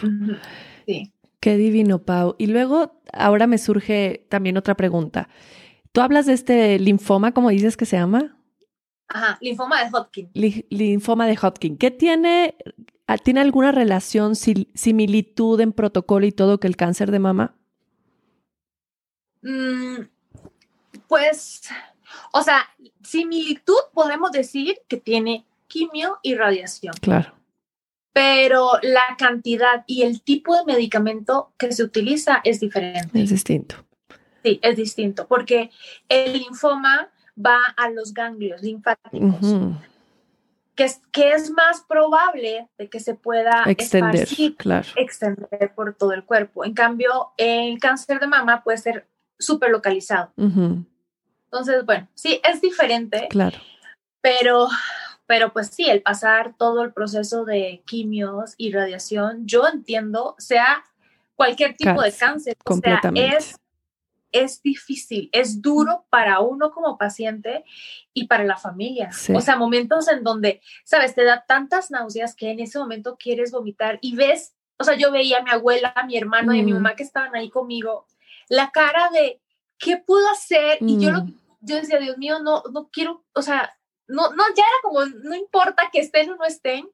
Sí. Qué divino, Pau. Y luego, ahora me surge también otra pregunta. Tú hablas de este linfoma, ¿cómo dices que se llama? Ajá, linfoma de Hodgkin. linfoma de Hodgkin. ¿Qué tiene, ah, tiene alguna relación, similitud en protocolo y todo que el cáncer de mama? Mm, pues, o sea, similitud podemos decir que tiene quimio y radiación. Claro. Pero la cantidad y el tipo de medicamento que se utiliza es diferente. Es distinto. Sí, es distinto, porque el linfoma va a los ganglios linfáticos, que, es, que es más probable de que se pueda extender, claro. extender por todo el cuerpo. En cambio, el cáncer de mama puede ser súper localizado. Entonces, bueno, sí, es diferente. Claro. Pero, pero pues sí, el pasar todo el proceso de quimios y radiación, yo entiendo, sea cualquier tipo de cáncer, o sea, es es difícil, es duro para uno como paciente y para la familia. O sea, momentos en donde, sabes, te da tantas náuseas que en ese momento quieres vomitar y ves, o sea, yo veía a mi abuela, a mi hermano y a mi mm. mamá que estaban ahí conmigo, la cara de, ¿qué puedo hacer? Y yo, mm. Yo decía, Dios mío, no, no quiero, o sea, no, no, ya era como, no importa que estén o no estén,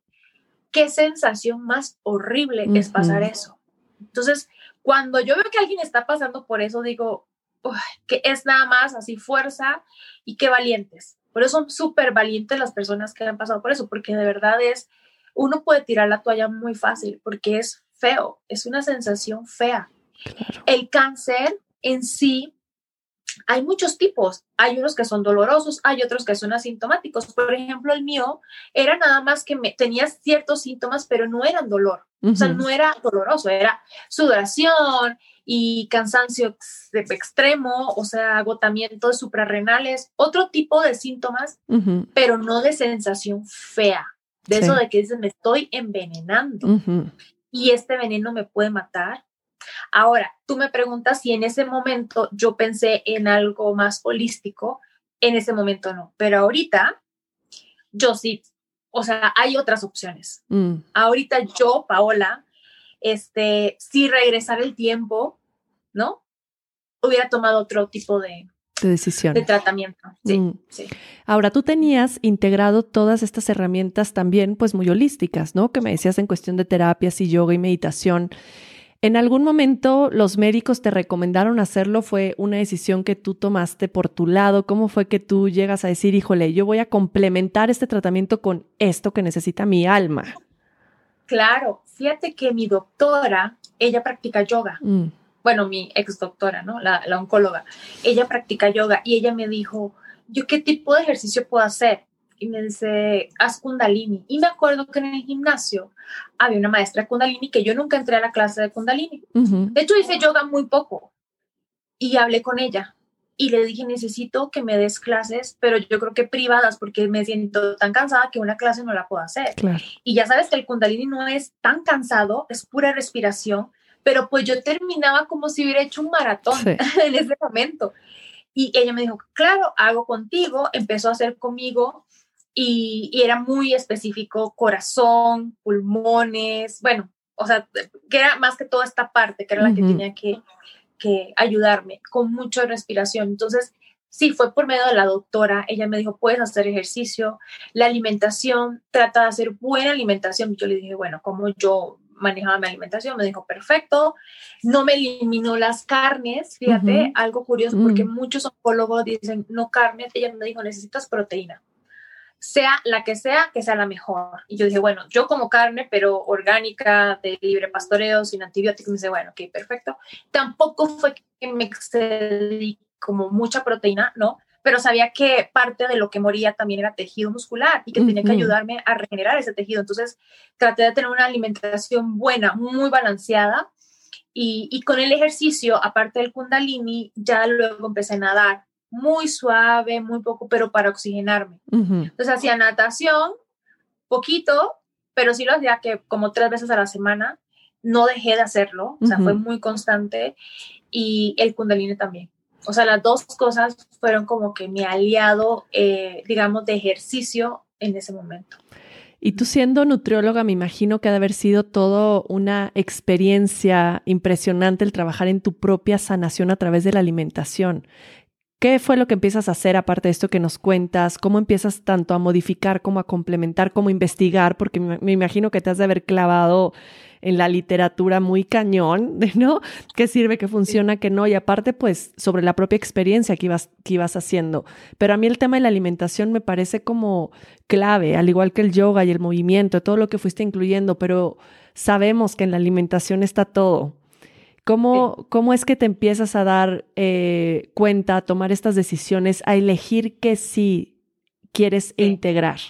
qué sensación más horrible es pasar eso. Entonces, cuando yo veo que alguien está pasando por eso, digo, que es nada más así fuerza y qué valientes. Por eso son súper valientes las personas que han pasado por eso, porque de verdad es, uno puede tirar la toalla muy fácil porque es feo, es una sensación fea. El cáncer en sí, hay muchos tipos. Hay unos que son dolorosos, hay otros que son asintomáticos. Por ejemplo, el mío era nada más que me, tenía ciertos síntomas, pero no eran dolor. O sea, no era doloroso, era sudoración, y cansancio extremo, o sea, agotamiento suprarrenales, otro tipo de síntomas, pero no de sensación fea, de eso de que dices, me estoy envenenando y este veneno me puede matar. Ahora, tú me preguntas si en ese momento yo pensé en algo más holístico, en ese momento no, pero ahorita yo sí, o sea, hay otras opciones. Mm. Ahorita yo, Paola, este, si regresar el tiempo, ¿no? Hubiera tomado otro tipo de, decisión. De tratamiento. Mm. Sí, Ahora, tú tenías integrado todas estas herramientas también, pues muy holísticas, ¿no? Que me decías en cuestión de terapias y yoga y meditación. ¿En algún momento los médicos te recomendaron hacerlo? ¿Fue una decisión que tú tomaste por tu lado? ¿Cómo fue que tú llegas a decir, híjole, yo voy a complementar este tratamiento con esto que necesita mi alma? Claro, fíjate que mi doctora, ella practica yoga. Mm. Bueno, mi ex doctora, ¿no? La, la oncóloga. Ella practica yoga y ella me dijo, ¿yo qué tipo de ejercicio puedo hacer? Y me dice, haz kundalini. Y me acuerdo que en el gimnasio había una maestra de kundalini que yo nunca entré a la clase de kundalini. De hecho, hice yoga muy poco y hablé con ella y le dije, necesito que me des clases, pero yo creo que privadas porque me siento tan cansada que una clase no la puedo hacer. Y ya sabes que el kundalini no es tan cansado, es pura respiración, pero pues yo terminaba como si hubiera hecho un maratón en ese momento. Y ella me dijo, claro, hago contigo, empezó a hacer conmigo y, era muy específico, corazón, pulmones, bueno, o sea, que era más que toda esta parte, que era la que tenía que, que ayudarme, con mucha respiración. Entonces, sí, fue por medio de la doctora, ella me dijo, puedes hacer ejercicio, la alimentación, trata de hacer buena alimentación. Yo le dije, bueno, como yo manejaba mi alimentación, me dijo, perfecto, no me eliminó las carnes, fíjate, algo curioso, porque mm. muchos oncólogos dicen, no carnes, ella me dijo, necesitas proteína sea la que sea, que sea la mejor. Y yo dije, bueno, yo como carne, pero orgánica, de libre pastoreo, sin antibióticos, me dice, bueno, ok, perfecto. Tampoco fue que me excedí como mucha proteína, ¿no? Pero sabía que parte de lo que moría también era tejido muscular y que tenía que ayudarme a regenerar ese tejido. Entonces, traté de tener una alimentación buena, muy balanceada. Y, y con el ejercicio, aparte del kundalini, ya luego empecé a nadar muy suave, muy poco, pero para oxigenarme. Entonces hacía natación, poquito, pero sí lo hacía que como tres veces a la semana. No dejé de hacerlo, o sea, fue muy constante. Y el kundalini también. O sea, las dos cosas fueron como que mi aliado, eh, digamos, de ejercicio en ese momento. Y tú siendo nutrióloga, me imagino que ha de haber sido todo una experiencia impresionante el trabajar en tu propia sanación a través de la alimentación. ¿Qué fue lo que empiezas a hacer aparte de esto que nos cuentas? ¿Cómo empiezas tanto a modificar como a complementar, como a investigar? Porque me, imagino que te has de haber clavado en la literatura muy cañón, ¿no? ¿Qué sirve, qué funciona, qué no? Y aparte, pues, sobre la propia experiencia que ibas, que ibas haciendo. Pero a mí el tema de la alimentación me parece como clave, al igual que el yoga y el movimiento, todo lo que fuiste incluyendo, pero sabemos que en la alimentación está todo. ¿Cómo, ¿Cómo es que te empiezas a dar eh, cuenta, a tomar estas decisiones, a elegir qué sí quieres integrar?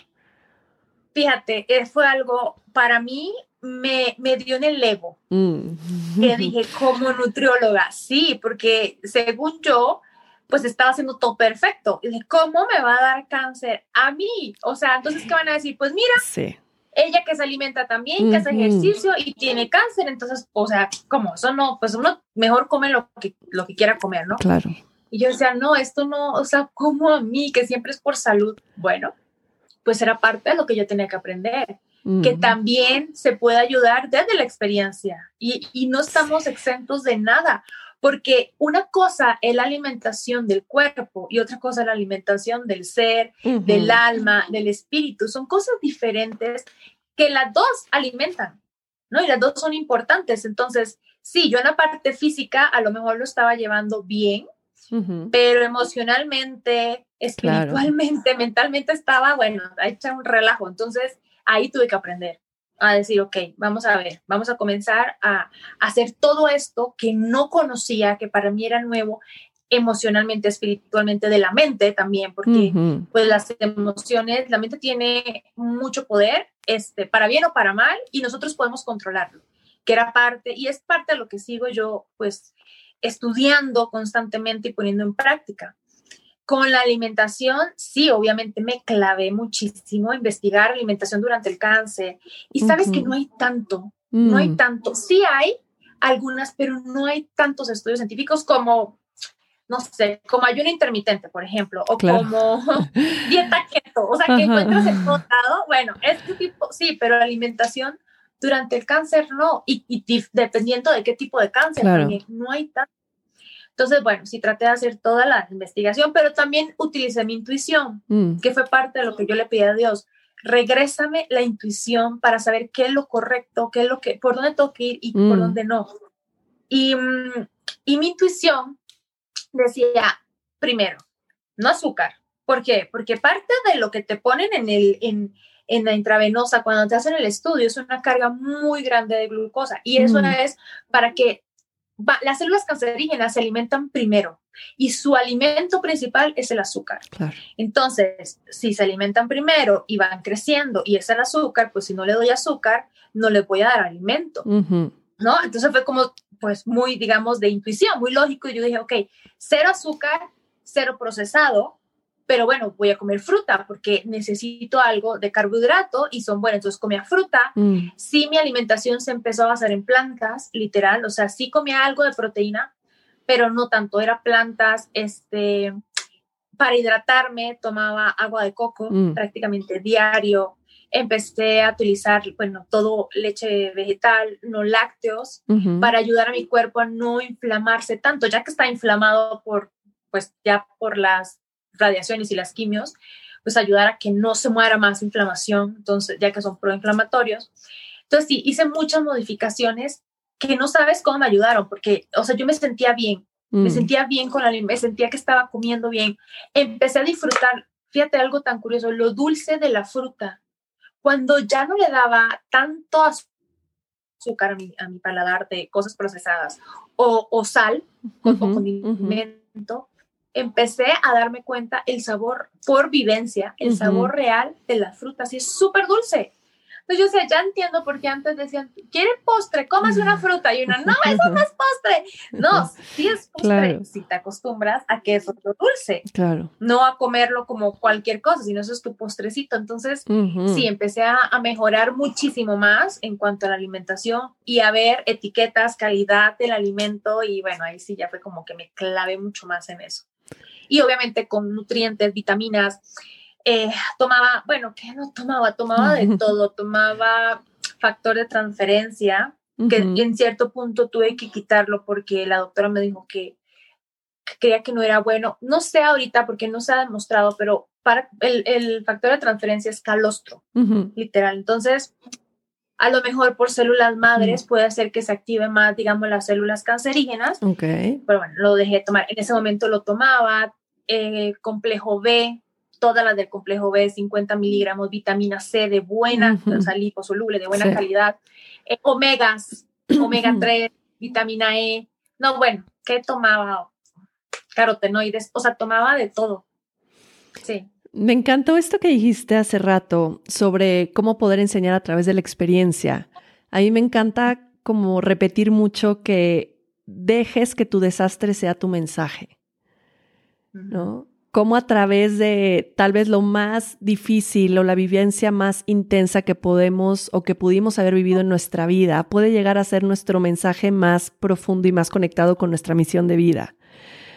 Fíjate, eh, fue algo para mí me, me dio en el ego. Mm. Que dije, como nutrióloga, sí, porque según yo, pues estaba haciendo todo perfecto. Y dije, ¿cómo me va a dar cáncer a mí? O sea, entonces, ¿qué van a decir? Pues mira, sí ella que se alimenta también, que hace ejercicio y tiene cáncer, entonces, o sea, ¿cómo? Eso no, pues uno mejor come lo que, lo que quiera comer, ¿no? Claro. Y yo decía, no, esto no, o sea, como a mí, que siempre es por salud. Bueno, pues era parte de lo que yo tenía que aprender, que también se puede ayudar desde la experiencia y, y no estamos exentos de nada porque una cosa es la alimentación del cuerpo y otra cosa es la alimentación del ser, del alma, del espíritu. Son cosas diferentes que las dos alimentan, ¿no? Y las dos son importantes. Entonces, sí, yo en la parte física a lo mejor lo estaba llevando bien, pero emocionalmente, espiritualmente, mentalmente estaba, bueno, hecha un relajo. Entonces, ahí tuve que aprender a decir, ok, vamos a ver, vamos a comenzar a, hacer todo esto que no conocía, que para mí era nuevo emocionalmente, espiritualmente, de la mente también, porque pues las emociones, la mente tiene mucho poder, este, para bien o para mal, y nosotros podemos controlarlo, que era parte, y es parte de lo que sigo yo, pues, estudiando constantemente y poniendo en práctica. Con la alimentación, sí, obviamente me clavé muchísimo a investigar alimentación durante el cáncer. Y sabes que no hay tanto, no hay mm. tanto. Sí hay algunas, pero no hay tantos estudios científicos como, no sé, como ayuno intermitente, por ejemplo, o como dieta keto. O sea, que encuentras en todo Bueno, este tipo, sí, pero la alimentación durante el cáncer no. Y, dependiendo de qué tipo de cáncer también, no hay tanto entonces, bueno, sí traté de hacer toda la investigación, pero también utilicé mi intuición, mm. que fue parte de lo que yo le pedí a Dios. Regrésame la intuición para saber qué es lo correcto, qué es lo que, por dónde tengo que ir y por mm. dónde no. Y, mm, y mi intuición decía, primero, no azúcar. ¿Por qué? Porque parte de lo que te ponen en, el, en, en la intravenosa, cuando te hacen el estudio, es una carga muy grande de glucosa. Y eso es para que las células cancerígenas se alimentan primero y su alimento principal es el azúcar. Entonces, si se alimentan primero y van creciendo y es el azúcar, pues si no le doy azúcar, no le voy a dar alimento. ¿No? Entonces fue como, pues muy, digamos, de intuición, muy lógico. Y yo dije, ok, cero azúcar, cero procesado, pero bueno, voy a comer fruta porque necesito algo de carbohidrato y son buenas. Entonces comía fruta. Mm. Sí, mi alimentación se empezó a basar en plantas, literal. O sea, sí comía algo de proteína, pero no tanto. Era plantas, este, para hidratarme tomaba agua de coco mm. prácticamente diario. Empecé a utilizar, bueno, todo leche vegetal, no lácteos, para ayudar a mi cuerpo a no inflamarse tanto, ya que está inflamado por, pues ya por las radiaciones y las quimios, pues ayudar a que no se muera más inflamación, entonces, ya que son proinflamatorios. Entonces, sí, hice muchas modificaciones que no sabes cómo me ayudaron, porque, o sea, yo me sentía bien, me mm. sentía bien con la me sentía que estaba comiendo bien. Empecé a disfrutar, fíjate algo tan curioso, lo dulce de la fruta. Cuando ya no le daba tanto azúcar a mi, a mi paladar de cosas procesadas o, o sal con, condimento, empecé a darme cuenta el sabor por vivencia, el sabor real de las frutas y es súper dulce. Entonces yo sé, ya entiendo por qué antes decían, ¿quieren postre? Comas una fruta. Y una, no, eso no es postre. No, sí es postre si te acostumbras a que es otro dulce. Claro. No a comerlo como cualquier cosa, sino eso es tu postrecito. Entonces, sí, empecé a, a, mejorar muchísimo más en cuanto a la alimentación y a ver etiquetas, calidad del alimento. Y bueno, ahí sí ya fue como que me clavé mucho más en eso y obviamente con nutrientes, vitaminas. Eh, tomaba, bueno, ¿qué no tomaba? Tomaba de todo, tomaba factor de transferencia, que en cierto punto tuve que quitarlo porque la doctora me dijo que, creía que no era bueno. No sé ahorita porque no se ha demostrado, pero para el, factor de transferencia es calostro, literal. Entonces, a lo mejor por células madres puede hacer que se active más, digamos, las células cancerígenas. Ok. Pero bueno, lo dejé de tomar. En ese momento lo tomaba, eh, complejo B, todas las del complejo B, 50 miligramos, vitamina C de buena, o sea, liposoluble, de buena calidad, eh, omegas, omega 3, vitamina E. No, bueno, ¿qué tomaba? Carotenoides, o sea, tomaba de todo. Sí. Me encantó esto que dijiste hace rato sobre cómo poder enseñar a través de la experiencia. A mí me encanta como repetir mucho que dejes que tu desastre sea tu mensaje. ¿No? Cómo a través de tal vez lo más difícil o la vivencia más intensa que podemos o que pudimos haber vivido en nuestra vida puede llegar a ser nuestro mensaje más profundo y más conectado con nuestra misión de vida.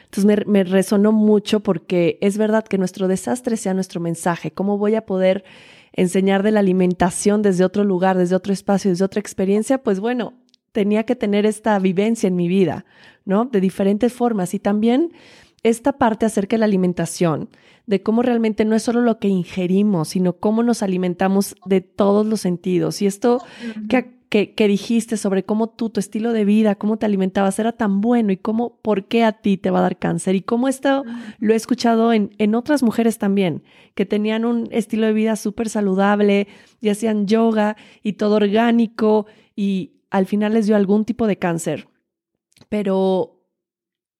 Entonces me, resonó mucho porque es verdad que nuestro desastre sea nuestro mensaje. ¿Cómo voy a poder enseñar de la alimentación desde otro lugar, desde otro espacio, desde otra experiencia? Pues bueno, tenía que tener esta vivencia en mi vida, ¿no? De diferentes formas y también esta parte acerca de la alimentación, de cómo realmente no es solo lo que ingerimos, sino cómo nos alimentamos de todos los sentidos. Y esto que, que, dijiste sobre cómo tú, tu estilo de vida, cómo te alimentabas era tan bueno y cómo, por qué a ti te va a dar cáncer. Y cómo esto lo he escuchado en, en otras mujeres también, que tenían un estilo de vida súper saludable y hacían yoga y todo orgánico y al final les dio algún tipo de cáncer. Pero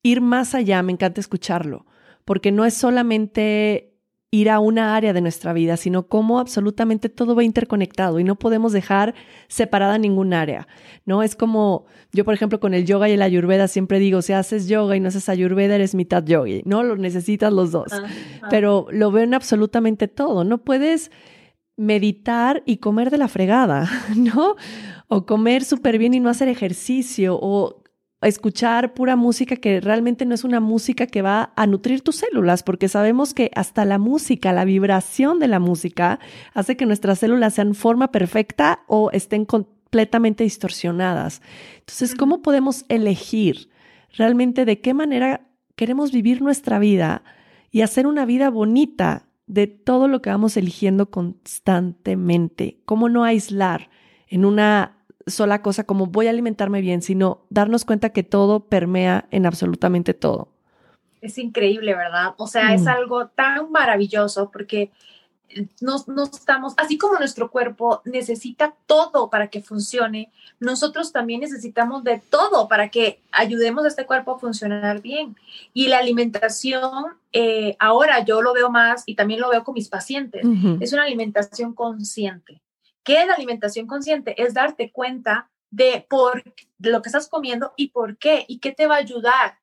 ir más allá, me encanta escucharlo, porque no es solamente ir a una área de nuestra vida, sino cómo absolutamente todo va interconectado y no podemos dejar separada ningún área, ¿no? Es como yo, por ejemplo, con el yoga y el ayurveda siempre digo, si haces yoga y no haces ayurveda, eres mitad yogi, ¿no? Lo necesitas los dos, ah, ah. pero lo veo en absolutamente todo, no puedes meditar y comer de la fregada, ¿no? O comer súper bien y no hacer ejercicio, o escuchar pura música que realmente no es una música que va a nutrir tus células, porque sabemos que hasta la música, la vibración de la música, hace que nuestras células sean forma perfecta o estén completamente distorsionadas. Entonces, ¿cómo podemos elegir realmente de qué manera queremos vivir nuestra vida y hacer una vida bonita de todo lo que vamos eligiendo constantemente? ¿Cómo no aislar en una sola cosa como voy a alimentarme bien, sino darnos cuenta que todo permea en absolutamente todo. Es increíble, ¿verdad? O sea, es mm. algo tan maravilloso porque no, no, estamos, así como nuestro cuerpo necesita todo para que funcione, nosotros también necesitamos de todo para que ayudemos a este cuerpo a funcionar bien. Y la alimentación, eh, ahora yo lo veo más y también lo veo con mis pacientes, es una alimentación consciente. ¿Qué es la alimentación consciente? Es darte cuenta de por lo que estás comiendo y por qué y qué te va a ayudar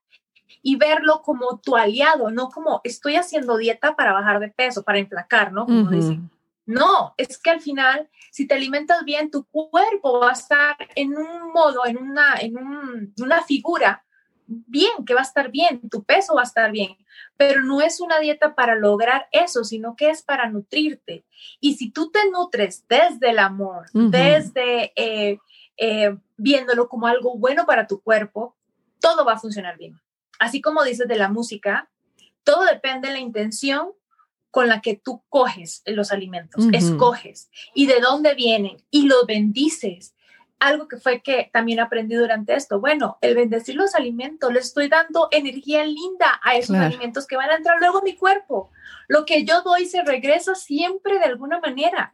y verlo como tu aliado, no como estoy haciendo dieta para bajar de peso, para emplacar, ¿no? Como dicen. No, es que al final, si te alimentas bien, tu cuerpo va a estar en un modo, en una, en una figura bien, que va a estar bien, tu peso va a estar bien, pero no es una dieta para lograr eso, sino que es para nutrirte. Y si tú te nutres desde el amor, desde eh, eh, viéndolo como algo bueno para tu cuerpo, todo va a funcionar bien así como dices de la música, todo depende de la intención con la que tú coges los alimentos, escoges y de dónde vienen y los bendices. Algo que fue que también aprendí durante esto. Bueno, el bendecir los alimentos, le estoy dando energía linda a esos alimentos que van a entrar luego a mi cuerpo. Lo que yo doy se regresa siempre de alguna manera,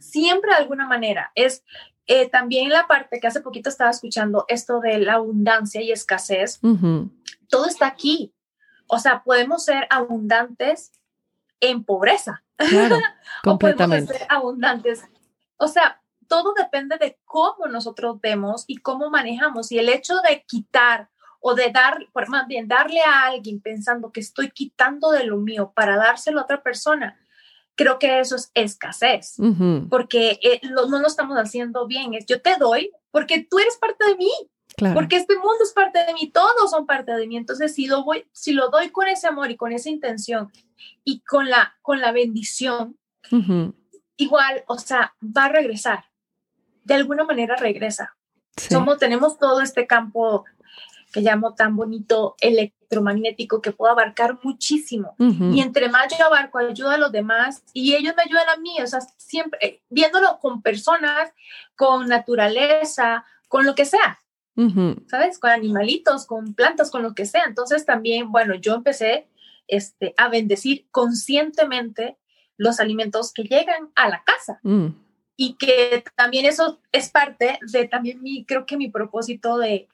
siempre de alguna manera. Es eh, también la parte que hace poquito estaba escuchando esto de la abundancia y escasez todo está aquí. O sea, podemos ser abundantes en pobreza. Claro, completamente. o podemos ser abundantes. O sea, todo depende de cómo nosotros vemos y cómo manejamos. Y el hecho de quitar o de dar, por más bien, darle a alguien pensando que estoy quitando de lo mío para dárselo a otra persona, creo que eso es escasez, porque eh, no lo estamos haciendo bien. Es yo te doy porque tú eres parte de mí. Porque este mundo es parte de mí, todos son parte de mí. Entonces, si lo, voy, si lo doy con ese amor y con esa intención y con la, con la bendición, igual, o sea, va a regresar. De alguna manera regresa. Somos, tenemos todo este campo que llamo tan bonito electromagnético que puedo abarcar muchísimo. Y entre más yo abarco, ayudo a los demás y ellos me ayudan a mí. O sea, siempre eh, viéndolo con personas, con naturaleza, con lo que sea. ¿sabes? Con animalitos, con plantas, con lo que sea. Entonces también, bueno, yo empecé este, a bendecir conscientemente los alimentos que llegan a la casa. Mm. Y que también eso es parte de también mi, creo que mi propósito de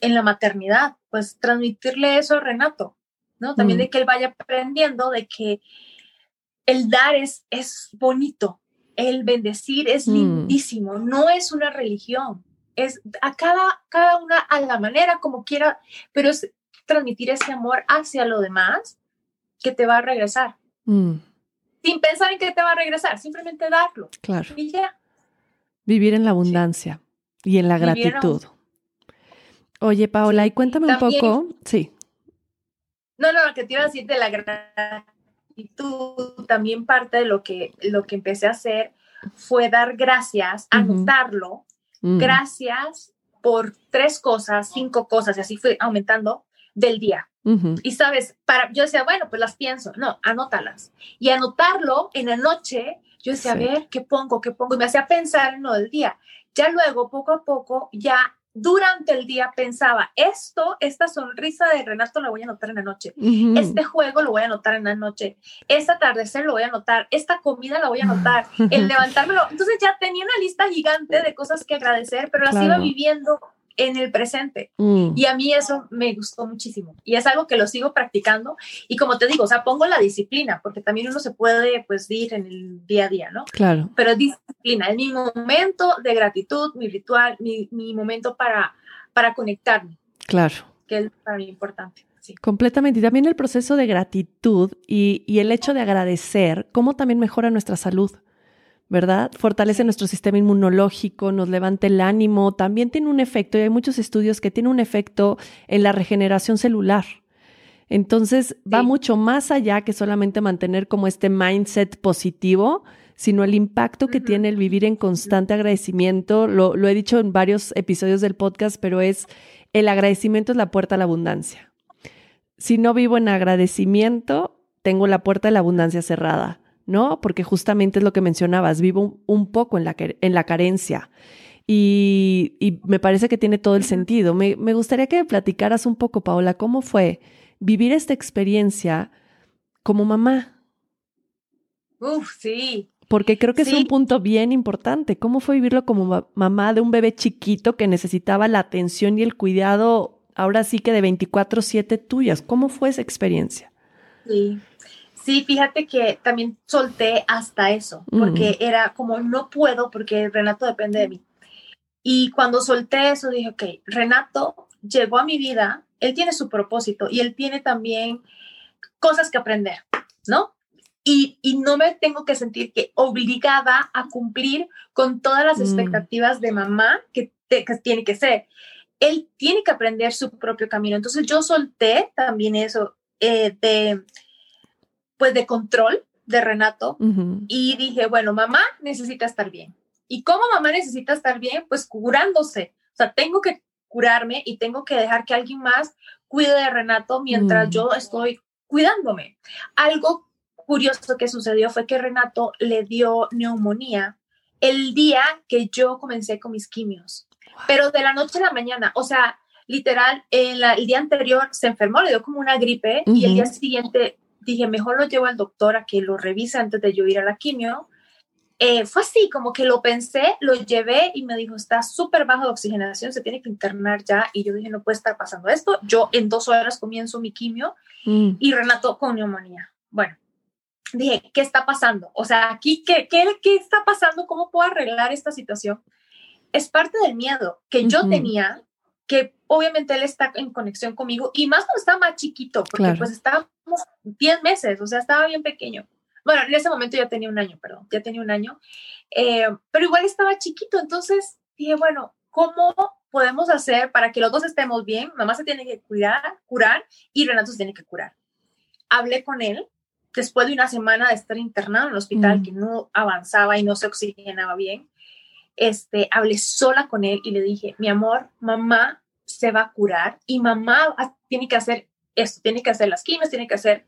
en la maternidad, pues transmitirle eso a Renato, ¿no? También mm. de que él vaya aprendiendo de que el dar es, es bonito, el bendecir es mm. lindísimo, no es una religión, es a cada, cada una a la manera como quiera, pero es transmitir ese amor hacia lo demás que te va a regresar. Mm. Sin pensar en que te va a regresar, simplemente darlo. Claro. Y ya. Vivir en la abundancia y en la gratitud. Oye, Paola, y cuéntame un poco. Sí. No, no, lo que te iba a decir de la gratitud, también parte de lo que, lo que empecé a hacer fue dar gracias, anotarlo Mm. Gracias por tres cosas, cinco cosas, y así fue aumentando del día. Y sabes, para, yo decía, bueno, pues las pienso, no, anótalas. Y anotarlo en la noche, yo decía, a ver, ¿qué pongo? ¿Qué pongo? Y me hacía pensar en lo del día. Ya luego, poco a poco, ya durante el día pensaba, esto, esta sonrisa de Renato la voy a anotar en la noche, este juego lo voy a anotar en la noche, este atardecer lo voy a anotar, esta comida la voy a anotar, el levantármelo. Entonces ya tenía una lista gigante de cosas que agradecer, pero las iba viviendo en el presente. Mm. Y a mí eso me gustó muchísimo. Y es algo que lo sigo practicando. Y como te digo, o sea, pongo la disciplina, porque también uno se puede, pues, ir en el día a día, ¿no? Claro. Pero es disciplina, es mi momento de gratitud, mi ritual, mi, mi momento para, para conectarme. Claro. Que es para mí importante. Sí. Completamente. Y también el proceso de gratitud y, y el hecho de agradecer, cómo también mejora nuestra salud. ¿Verdad? Fortalece nuestro sistema inmunológico, nos levanta el ánimo, también tiene un efecto, y hay muchos estudios que tiene un efecto en la regeneración celular. Entonces va mucho más allá que solamente mantener como este mindset positivo, sino el impacto que tiene el vivir en constante agradecimiento. Lo, lo he dicho en varios episodios del podcast, pero es el agradecimiento es la puerta a la abundancia. Si no vivo en agradecimiento, tengo la puerta de la abundancia cerrada. ¿No? Porque justamente es lo que mencionabas, vivo un, poco en la, en la carencia. Y, me parece que tiene todo el sentido. Me, gustaría que platicaras un poco, Paola, cómo fue vivir esta experiencia como mamá. Uf, sí. Porque creo que es un punto bien importante. ¿Cómo fue vivirlo como mamá de un bebé chiquito que necesitaba la atención y el cuidado, ahora sí que de 24/7 tuyas? ¿Cómo fue esa experiencia? Sí. Sí, fíjate que también solté hasta eso, porque era como no puedo porque Renato depende de mí. Y cuando solté eso dije, ok, Renato llegó a mi vida, él tiene su propósito y él tiene también cosas que aprender, ¿no? Y, no me tengo que sentir que obligada a cumplir con todas las mm. expectativas de mamá que, tiene que ser. Él tiene que aprender su propio camino. Entonces yo solté también eso eh, de, pues de control de Renato y dije, bueno, mamá necesita estar bien. ¿Y cómo mamá necesita estar bien? Pues curándose. O sea, tengo que curarme y tengo que dejar que alguien más cuide de Renato mientras mm. yo estoy cuidándome. Algo curioso que sucedió fue que Renato le dio neumonía el día que yo comencé con mis quimios, pero de la noche a la mañana, o sea, literal, el día anterior se enfermó, le dio como una gripe y el día siguiente dije, mejor lo llevo al doctor a que lo revise antes de yo ir a la quimio. Eh, fue así, como que lo pensé, lo llevé y me dijo, está súper bajo de oxigenación, se tiene que internar ya. Y yo dije, no puede estar pasando esto. Yo en dos horas comienzo mi quimio mm. y Renato con neumonía. Bueno, dije, ¿qué está pasando? O sea, aquí, ¿qué, qué, qué está pasando? ¿Cómo puedo arreglar esta situación? Es parte del miedo que yo tenía, que obviamente él está en conexión conmigo y más cuando estaba más chiquito, porque pues estábamos 10 meses, o sea, estaba bien pequeño. Bueno, en ese momento ya tenía un año, perdón, ya tenía un año, eh, pero igual estaba chiquito, entonces dije, bueno, ¿cómo podemos hacer para que los dos estemos bien? Mamá se tiene que cuidar, curar y Renato se tiene que curar. Hablé con él después de una semana de estar internado en el hospital, mm. que no avanzaba y no se oxigenaba bien, este, hablé sola con él y le dije, mi amor, mamá se va a curar y mamá tiene que hacer esto, tiene que hacer las quimios, tiene que hacer,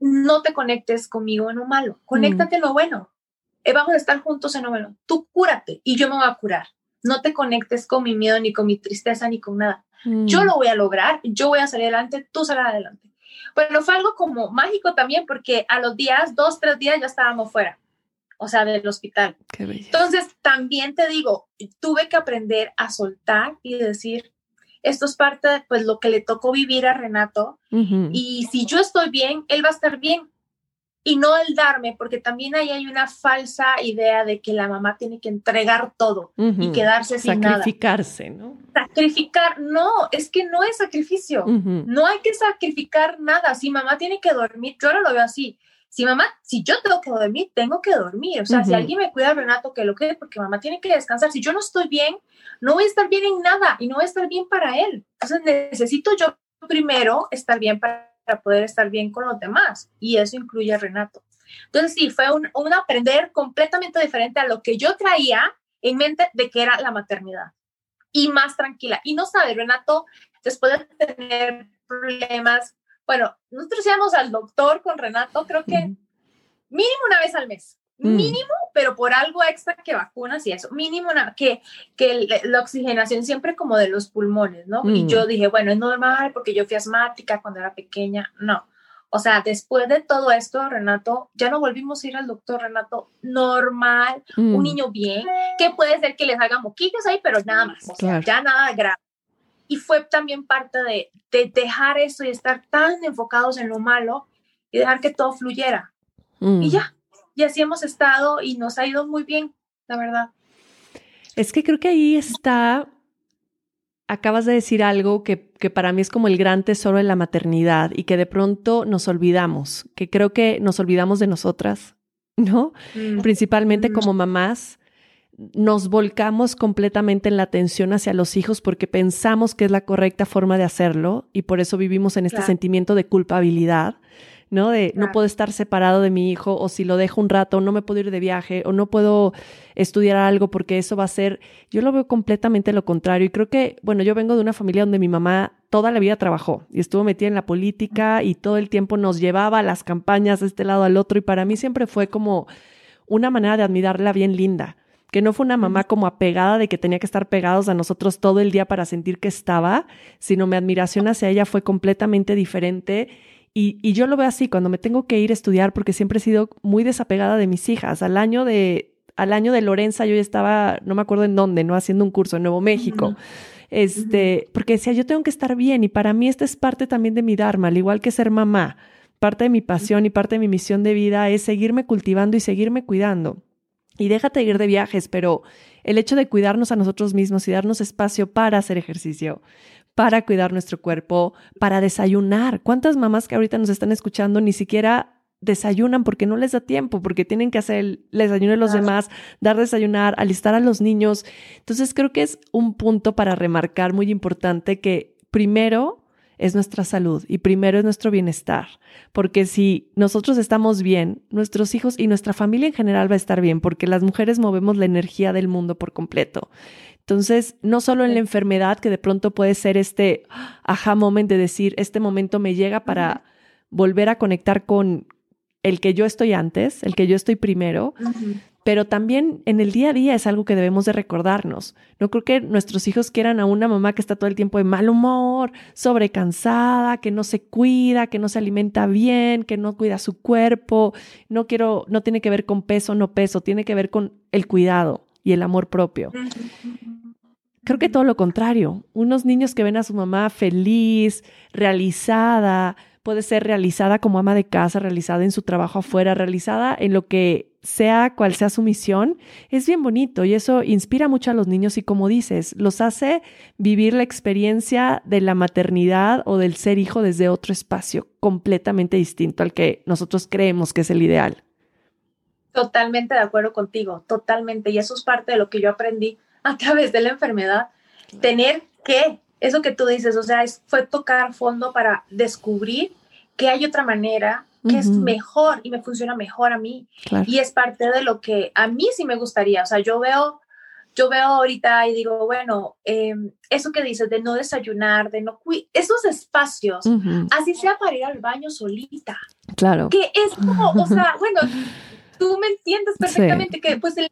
no te conectes conmigo en lo malo, conéctate en lo bueno. Eh, vamos a estar juntos en lo bueno. Tú cúrate y yo me voy a curar. No te conectes con mi miedo, ni con mi tristeza, ni con nada. Yo mm. lo voy a lograr, yo voy a salir adelante, tú sal adelante. Bueno, fue algo como mágico también porque a los días, dos, tres días ya estábamos fuera, o sea, del hospital. Entonces, también te digo, tuve que aprender a soltar y decir, esto es parte de pues, lo que le tocó vivir a Renato y si yo estoy bien, él va a estar bien y no el darme, porque también ahí hay una falsa idea de que la mamá tiene que entregar todo y quedarse sin nada. Sacrificarse, ¿no? Sacrificar, no, es que no es sacrificio, no hay que sacrificar nada, si mamá tiene que dormir, yo ahora lo veo así, si mamá, si yo tengo que dormir, tengo que dormir, o sea, si alguien me cuida Renato, que lo quede, porque mamá tiene que descansar, si yo no estoy bien, no voy a estar bien en nada y no voy a estar bien para él, entonces necesito yo primero estar bien para para poder estar bien con los demás. Y eso incluye a Renato. Entonces sí, fue un, aprender completamente diferente a lo que yo traía en mente de que era la maternidad. Y más tranquila. Y no sabe, Renato, después de tener problemas, bueno, nosotros íbamos al doctor con Renato, creo que mínimo una vez al mes. Mm. Mínimo, pero por algo extra que vacunas y eso. Mínimo una, que, que la oxigenación siempre como de los pulmones, ¿no? Y mm. yo dije, bueno, es normal porque yo fui asmática cuando era pequeña. No. O sea, después de todo esto, Renato, ya no volvimos a ir al doctor, Renato, normal, un mm. niño bien, que puede ser que les haga moquillos ahí, pero nada más, o sea, ya nada grave. Y fue también parte de, de dejar eso y estar tan enfocados en lo malo y dejar que todo fluyera. Y ya, y así hemos estado y nos ha ido muy bien, la verdad. Es que creo que ahí está, acabas de decir algo que, para mí es como el gran tesoro de la maternidad y que de pronto nos olvidamos, que creo que nos olvidamos de nosotras, ¿no? Mm. Principalmente mm. como mamás nos volcamos completamente en la atención hacia los hijos porque pensamos que es la correcta forma de hacerlo y por eso vivimos en este sentimiento de culpabilidad ¿no? De no puedo estar separado de mi hijo o si lo dejo un rato, no me puedo ir de viaje o no puedo estudiar algo porque eso va a ser, yo lo veo completamente lo contrario y creo que, bueno, yo vengo de una familia donde mi mamá toda la vida trabajó y estuvo metida en la política y todo el tiempo nos llevaba a las campañas de este lado al otro y para mí siempre fue como una manera de admirarla bien linda que no fue una mamá como apegada de que tenía que estar pegados a nosotros todo el día para sentir que estaba, sino mi admiración hacia ella fue completamente diferente Y, y, yo lo veo así, cuando me tengo que ir a estudiar, porque siempre he sido muy desapegada de mis hijas. Al año de, al año de Lorenza yo ya estaba, no me acuerdo en dónde, ¿no? Haciendo un curso en Nuevo México. Este, porque decía, yo tengo que estar bien y para mí esta es parte también de mi Dharma, al igual que ser mamá. Parte de mi pasión y parte de mi misión de vida es seguirme cultivando y seguirme cuidando. Y déjate ir de viajes, pero el hecho de cuidarnos a nosotros mismos y darnos espacio para hacer ejercicio, para cuidar nuestro cuerpo, para desayunar. ¿Cuántas mamás que ahorita nos están escuchando ni siquiera desayunan porque no les da tiempo, porque tienen que hacer el desayuno de los demás, dar desayunar, alistar a los niños. Entonces creo que es un punto para remarcar muy importante que primero es nuestra salud y primero es nuestro bienestar, porque si nosotros estamos bien, nuestros hijos y nuestra familia en general va a estar bien, porque las mujeres movemos la energía del mundo por completo. Entonces, no solo en la enfermedad, que de pronto puede ser este aha moment de decir, este momento me llega para volver a conectar con, el que yo estoy antes, el que yo estoy primero, pero también en el día a día es algo que debemos de recordarnos. No creo que nuestros hijos quieran a una mamá que está todo el tiempo de mal humor, sobrecansada, que no se cuida, que no se alimenta bien, que no cuida su cuerpo. No quiero, no tiene que ver con peso, no peso, tiene que ver con el cuidado y el amor propio. Creo que todo lo contrario. Unos niños que ven a su mamá feliz, realizada, puede ser realizada como ama de casa, realizada en su trabajo afuera, realizada en lo que sea cual sea su misión, es bien bonito y eso inspira mucho a los niños y como dices, los hace vivir la experiencia de la maternidad o del ser hijo desde otro espacio completamente distinto al que nosotros creemos que es el ideal. Totalmente de acuerdo contigo, totalmente. Y eso es parte de lo que yo aprendí a través de la enfermedad. Tener que, eso que tú dices, o sea, fue tocar fondo para descubrir que hay otra manera que es mejor y me funciona mejor a mí. Y es parte de lo que a mí sí me gustaría. O sea, yo veo, yo veo ahorita y digo, bueno, em, eso que dices de no desayunar, de no cuidar, esos espacios, así sea para ir al baño solita. Claro. Que es como, o sea, bueno, tú me entiendes perfectamente que pues el,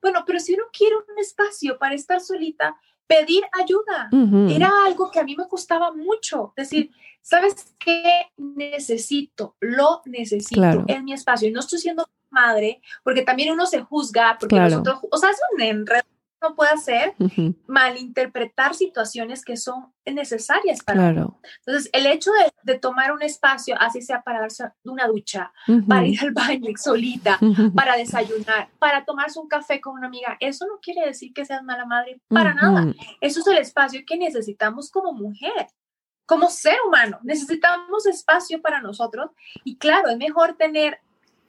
bueno, pero si uno quiere un espacio para estar solita, pedir ayuda. Era algo que a mí me costaba mucho. Decir, ¿sabes qué? Necesito, lo necesito en mi espacio. Y no estoy siendo madre, porque también uno se juzga, porque nosotros, o sea, es un enredo no puede hacer, malinterpretar situaciones que son necesarias para claro. Entonces, el hecho de, tomar un espacio, así sea para darse una ducha, para ir al baño solita, para desayunar, para tomarse un café con una amiga, eso no quiere decir que seas mala madre, para nada. Eso es el espacio que necesitamos como mujer. Como ser humano, necesitamos espacio para nosotros y claro, es mejor tener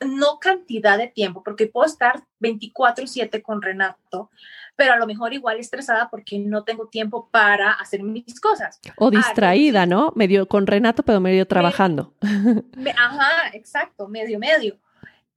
no cantidad de tiempo, porque puedo estar 24/7 con Renato, pero a lo mejor igual estresada porque no tengo tiempo para hacer mis cosas. O distraída, ¿no? Medio con Renato, pero medio trabajando. ajá, exacto, medio, medio.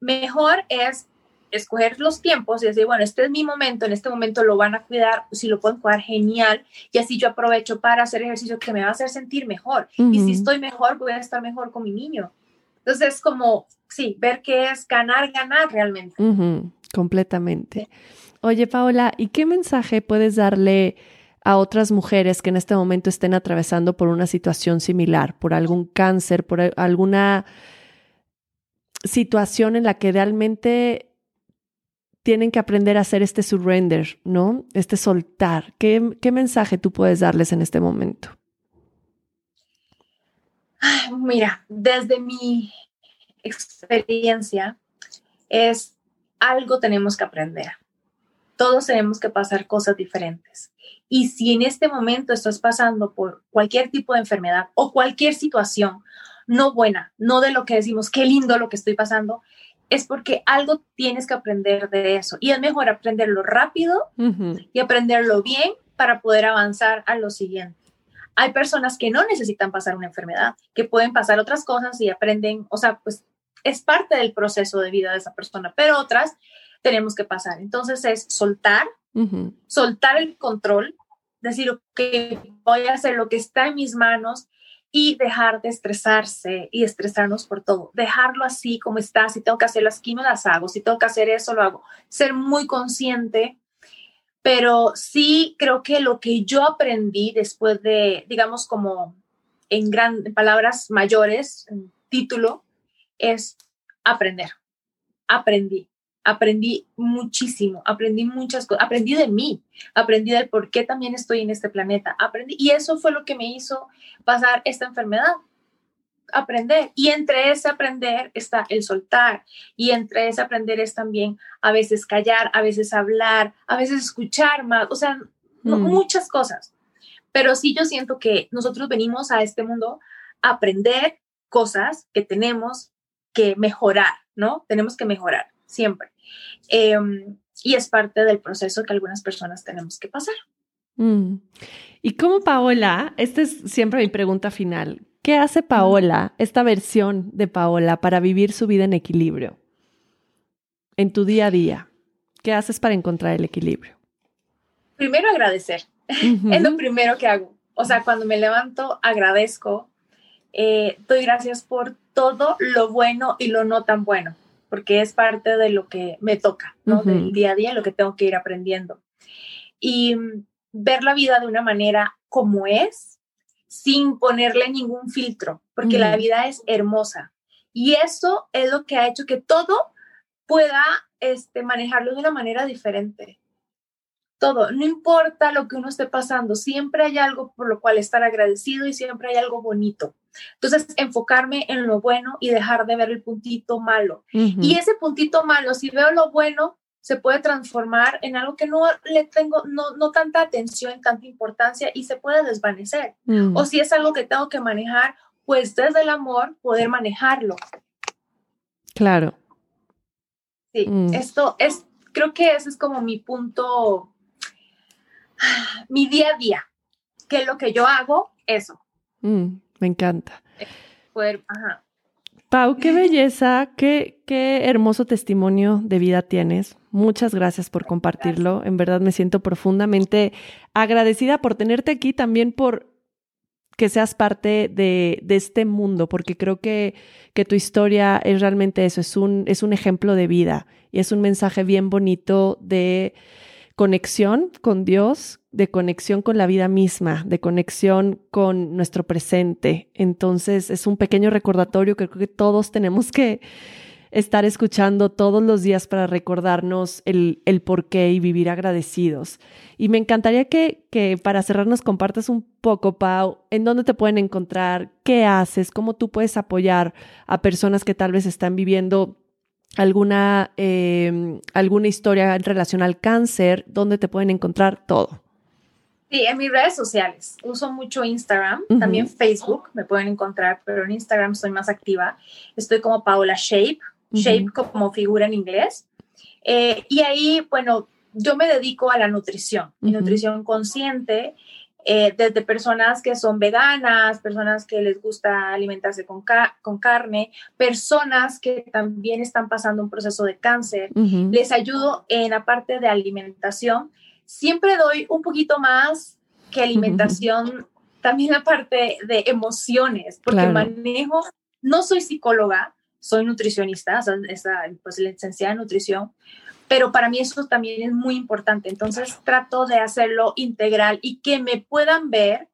Mejor es escoger los tiempos y decir, bueno, este es mi momento, en este momento lo van a cuidar, si lo pueden cuidar, genial, y así yo aprovecho para hacer ejercicio que me va a hacer sentir mejor. Y si estoy mejor, voy a estar mejor con mi niño. Entonces, es como, sí, ver qué es ganar, ganar realmente. completamente. Oye, Paola, ¿y qué mensaje puedes darle a otras mujeres que en este momento estén atravesando por una situación similar, por algún cáncer, por alguna situación en la que realmente tienen que aprender a hacer este surrender, ¿no? Este soltar. ¿Qué, qué mensaje tú puedes darles en este momento? Mira, desde mi experiencia es algo tenemos que aprender todos tenemos que pasar cosas diferentes. Y si en este momento estás pasando por cualquier tipo de enfermedad o cualquier situación no buena, no de lo que decimos, qué lindo lo que estoy pasando, es porque algo tienes que aprender de eso. Y es mejor aprenderlo rápido y aprenderlo bien para poder avanzar a lo siguiente. Hay personas que no necesitan pasar una enfermedad, que pueden pasar otras cosas y aprenden, o sea, pues es parte del proceso de vida de esa persona, pero otras tenemos que pasar. Entonces es soltar, soltar el control, decir, que voy a hacer lo que está en mis manos y dejar de estresarse y estresarnos por todo. Dejarlo así como está. Si tengo que hacer las quimios, las hago. Si tengo que hacer eso, lo hago. Ser muy consciente. Pero sí creo que lo que yo aprendí después de, digamos, como en, gran, palabras mayores, en título, es aprender. Aprendí, aprendí muchísimo, aprendí muchas cosas, aprendí de mí, aprendí del por qué también estoy en este planeta, aprendí, y eso fue lo que me hizo pasar esta enfermedad, aprender. Y entre ese aprender está el soltar, y entre ese aprender es también a veces callar, a veces hablar, a veces escuchar más, o sea, mm. muchas cosas. Pero sí yo siento que nosotros venimos a este mundo a aprender cosas que tenemos que mejorar, ¿no? Tenemos que mejorar siempre. Em, y es parte del proceso que algunas personas tenemos que pasar. Mm. Y como Paola, esta es siempre mi pregunta final, ¿qué hace Paola, esta versión de Paola, para vivir su vida en equilibrio? En tu día a día, ¿qué haces para encontrar el equilibrio? Primero agradecer, es lo primero que hago. O sea, cuando me levanto, agradezco, eh, doy gracias por todo lo bueno y lo no tan bueno porque es parte de lo que me toca, ¿no? Del día a día, lo que tengo que ir aprendiendo. Y ver la vida de una manera como es, sin ponerle ningún filtro, porque la vida es hermosa. Y eso es lo que ha hecho que todo pueda este, manejarlo de una manera diferente. Todo, no importa lo que uno esté pasando, siempre hay algo por lo cual estar agradecido y siempre hay algo bonito. Entonces, enfocarme en lo bueno y dejar de ver el puntito malo. Y ese puntito malo, si veo lo bueno, se puede transformar en algo que no le tengo, no, no tanta atención, tanta importancia y se puede desvanecer. Mm. O si es algo que tengo que manejar, pues desde el amor poder manejarlo. Claro. Sí, mm. esto es, creo que ese es como mi punto, mi día a día, que lo que yo hago, eso. Mm. Me encanta. Pau, qué belleza, qué, qué hermoso testimonio de vida tienes. Muchas gracias por compartirlo. En verdad me siento profundamente agradecida por tenerte aquí, también por que seas parte de, de este mundo, porque creo que, que, tu historia es realmente eso, es un, es un ejemplo de vida y es un mensaje bien bonito de conexión con Dios, de conexión con la vida misma, de conexión con nuestro presente. Entonces es un pequeño recordatorio que creo que todos tenemos que estar escuchando todos los días para recordarnos el, el por qué y vivir agradecidos. Y me encantaría que, que para cerrar nos compartas un poco, Pau, en dónde te pueden encontrar, qué haces, cómo tú puedes apoyar a personas que tal vez están viviendo alguna, em, alguna historia en relación al cáncer, donde te pueden encontrar todo. Sí, en mis redes sociales. Uso mucho Instagram, también Facebook me pueden encontrar, pero en Instagram soy más activa. Estoy como Paola Shape, Shape como figura en inglés. Eh, y ahí, bueno, yo me dedico a la nutrición, nutrición consciente eh, desde personas que son veganas, personas que les gusta alimentarse con, con carne, personas que también están pasando un proceso de cáncer. Les ayudo en la parte de alimentación. Siempre doy un poquito más que alimentación, también la parte de emociones, porque manejo, no soy psicóloga, soy nutricionista, esa, pues licenciada en nutrición, pero para mí eso también es muy importante. Entonces trato de hacerlo integral y que me puedan ver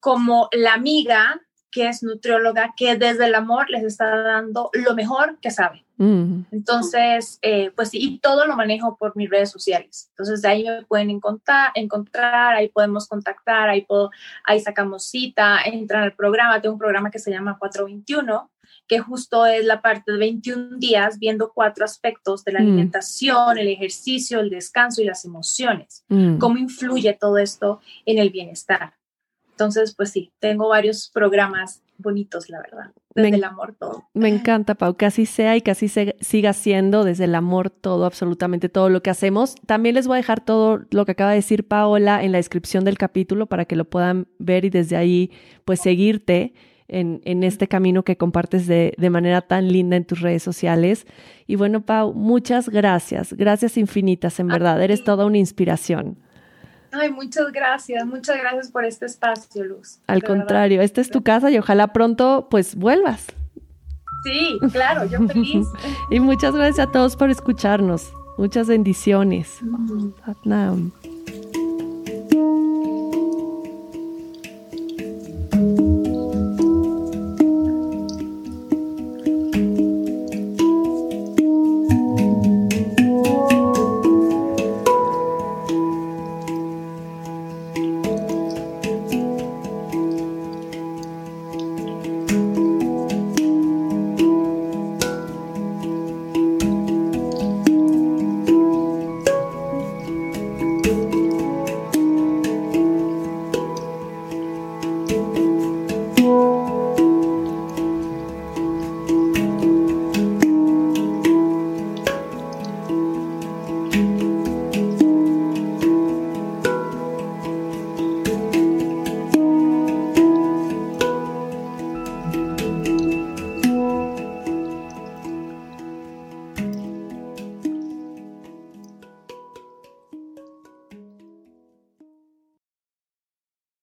como la amiga que es nutrióloga, que desde el amor les está dando lo mejor que sabe. Mm. Entonces, eh, pues sí, y todo lo manejo por mis redes sociales. Entonces, de ahí me pueden encontrar, encontrar ahí podemos contactar, ahí, puedo, ahí sacamos cita, entran al programa. Tengo un programa que se llama 421, que justo es la parte de 21 días viendo cuatro aspectos de la mm. alimentación, el ejercicio, el descanso y las emociones. Mm. Cómo influye todo esto en el bienestar. Entonces, pues sí, tengo varios programas bonitos, la verdad. Desde el amor todo. Me encanta, Pau, que así sea y que así se, siga siendo desde el amor todo, absolutamente todo lo que hacemos. También les voy a dejar todo lo que acaba de decir Paola en la descripción del capítulo para que lo puedan ver y desde ahí, pues seguirte en, en este camino que compartes de, de, manera tan linda en tus redes sociales. Y bueno, Pau, muchas gracias, gracias infinitas, en verdad, eres toda una inspiración. Ay, muchas gracias, muchas gracias por este espacio, Luz. Al contrario, esta es tu casa y ojalá pronto pues vuelvas. Sí, claro, yo feliz. y muchas gracias a todos por escucharnos. Muchas bendiciones.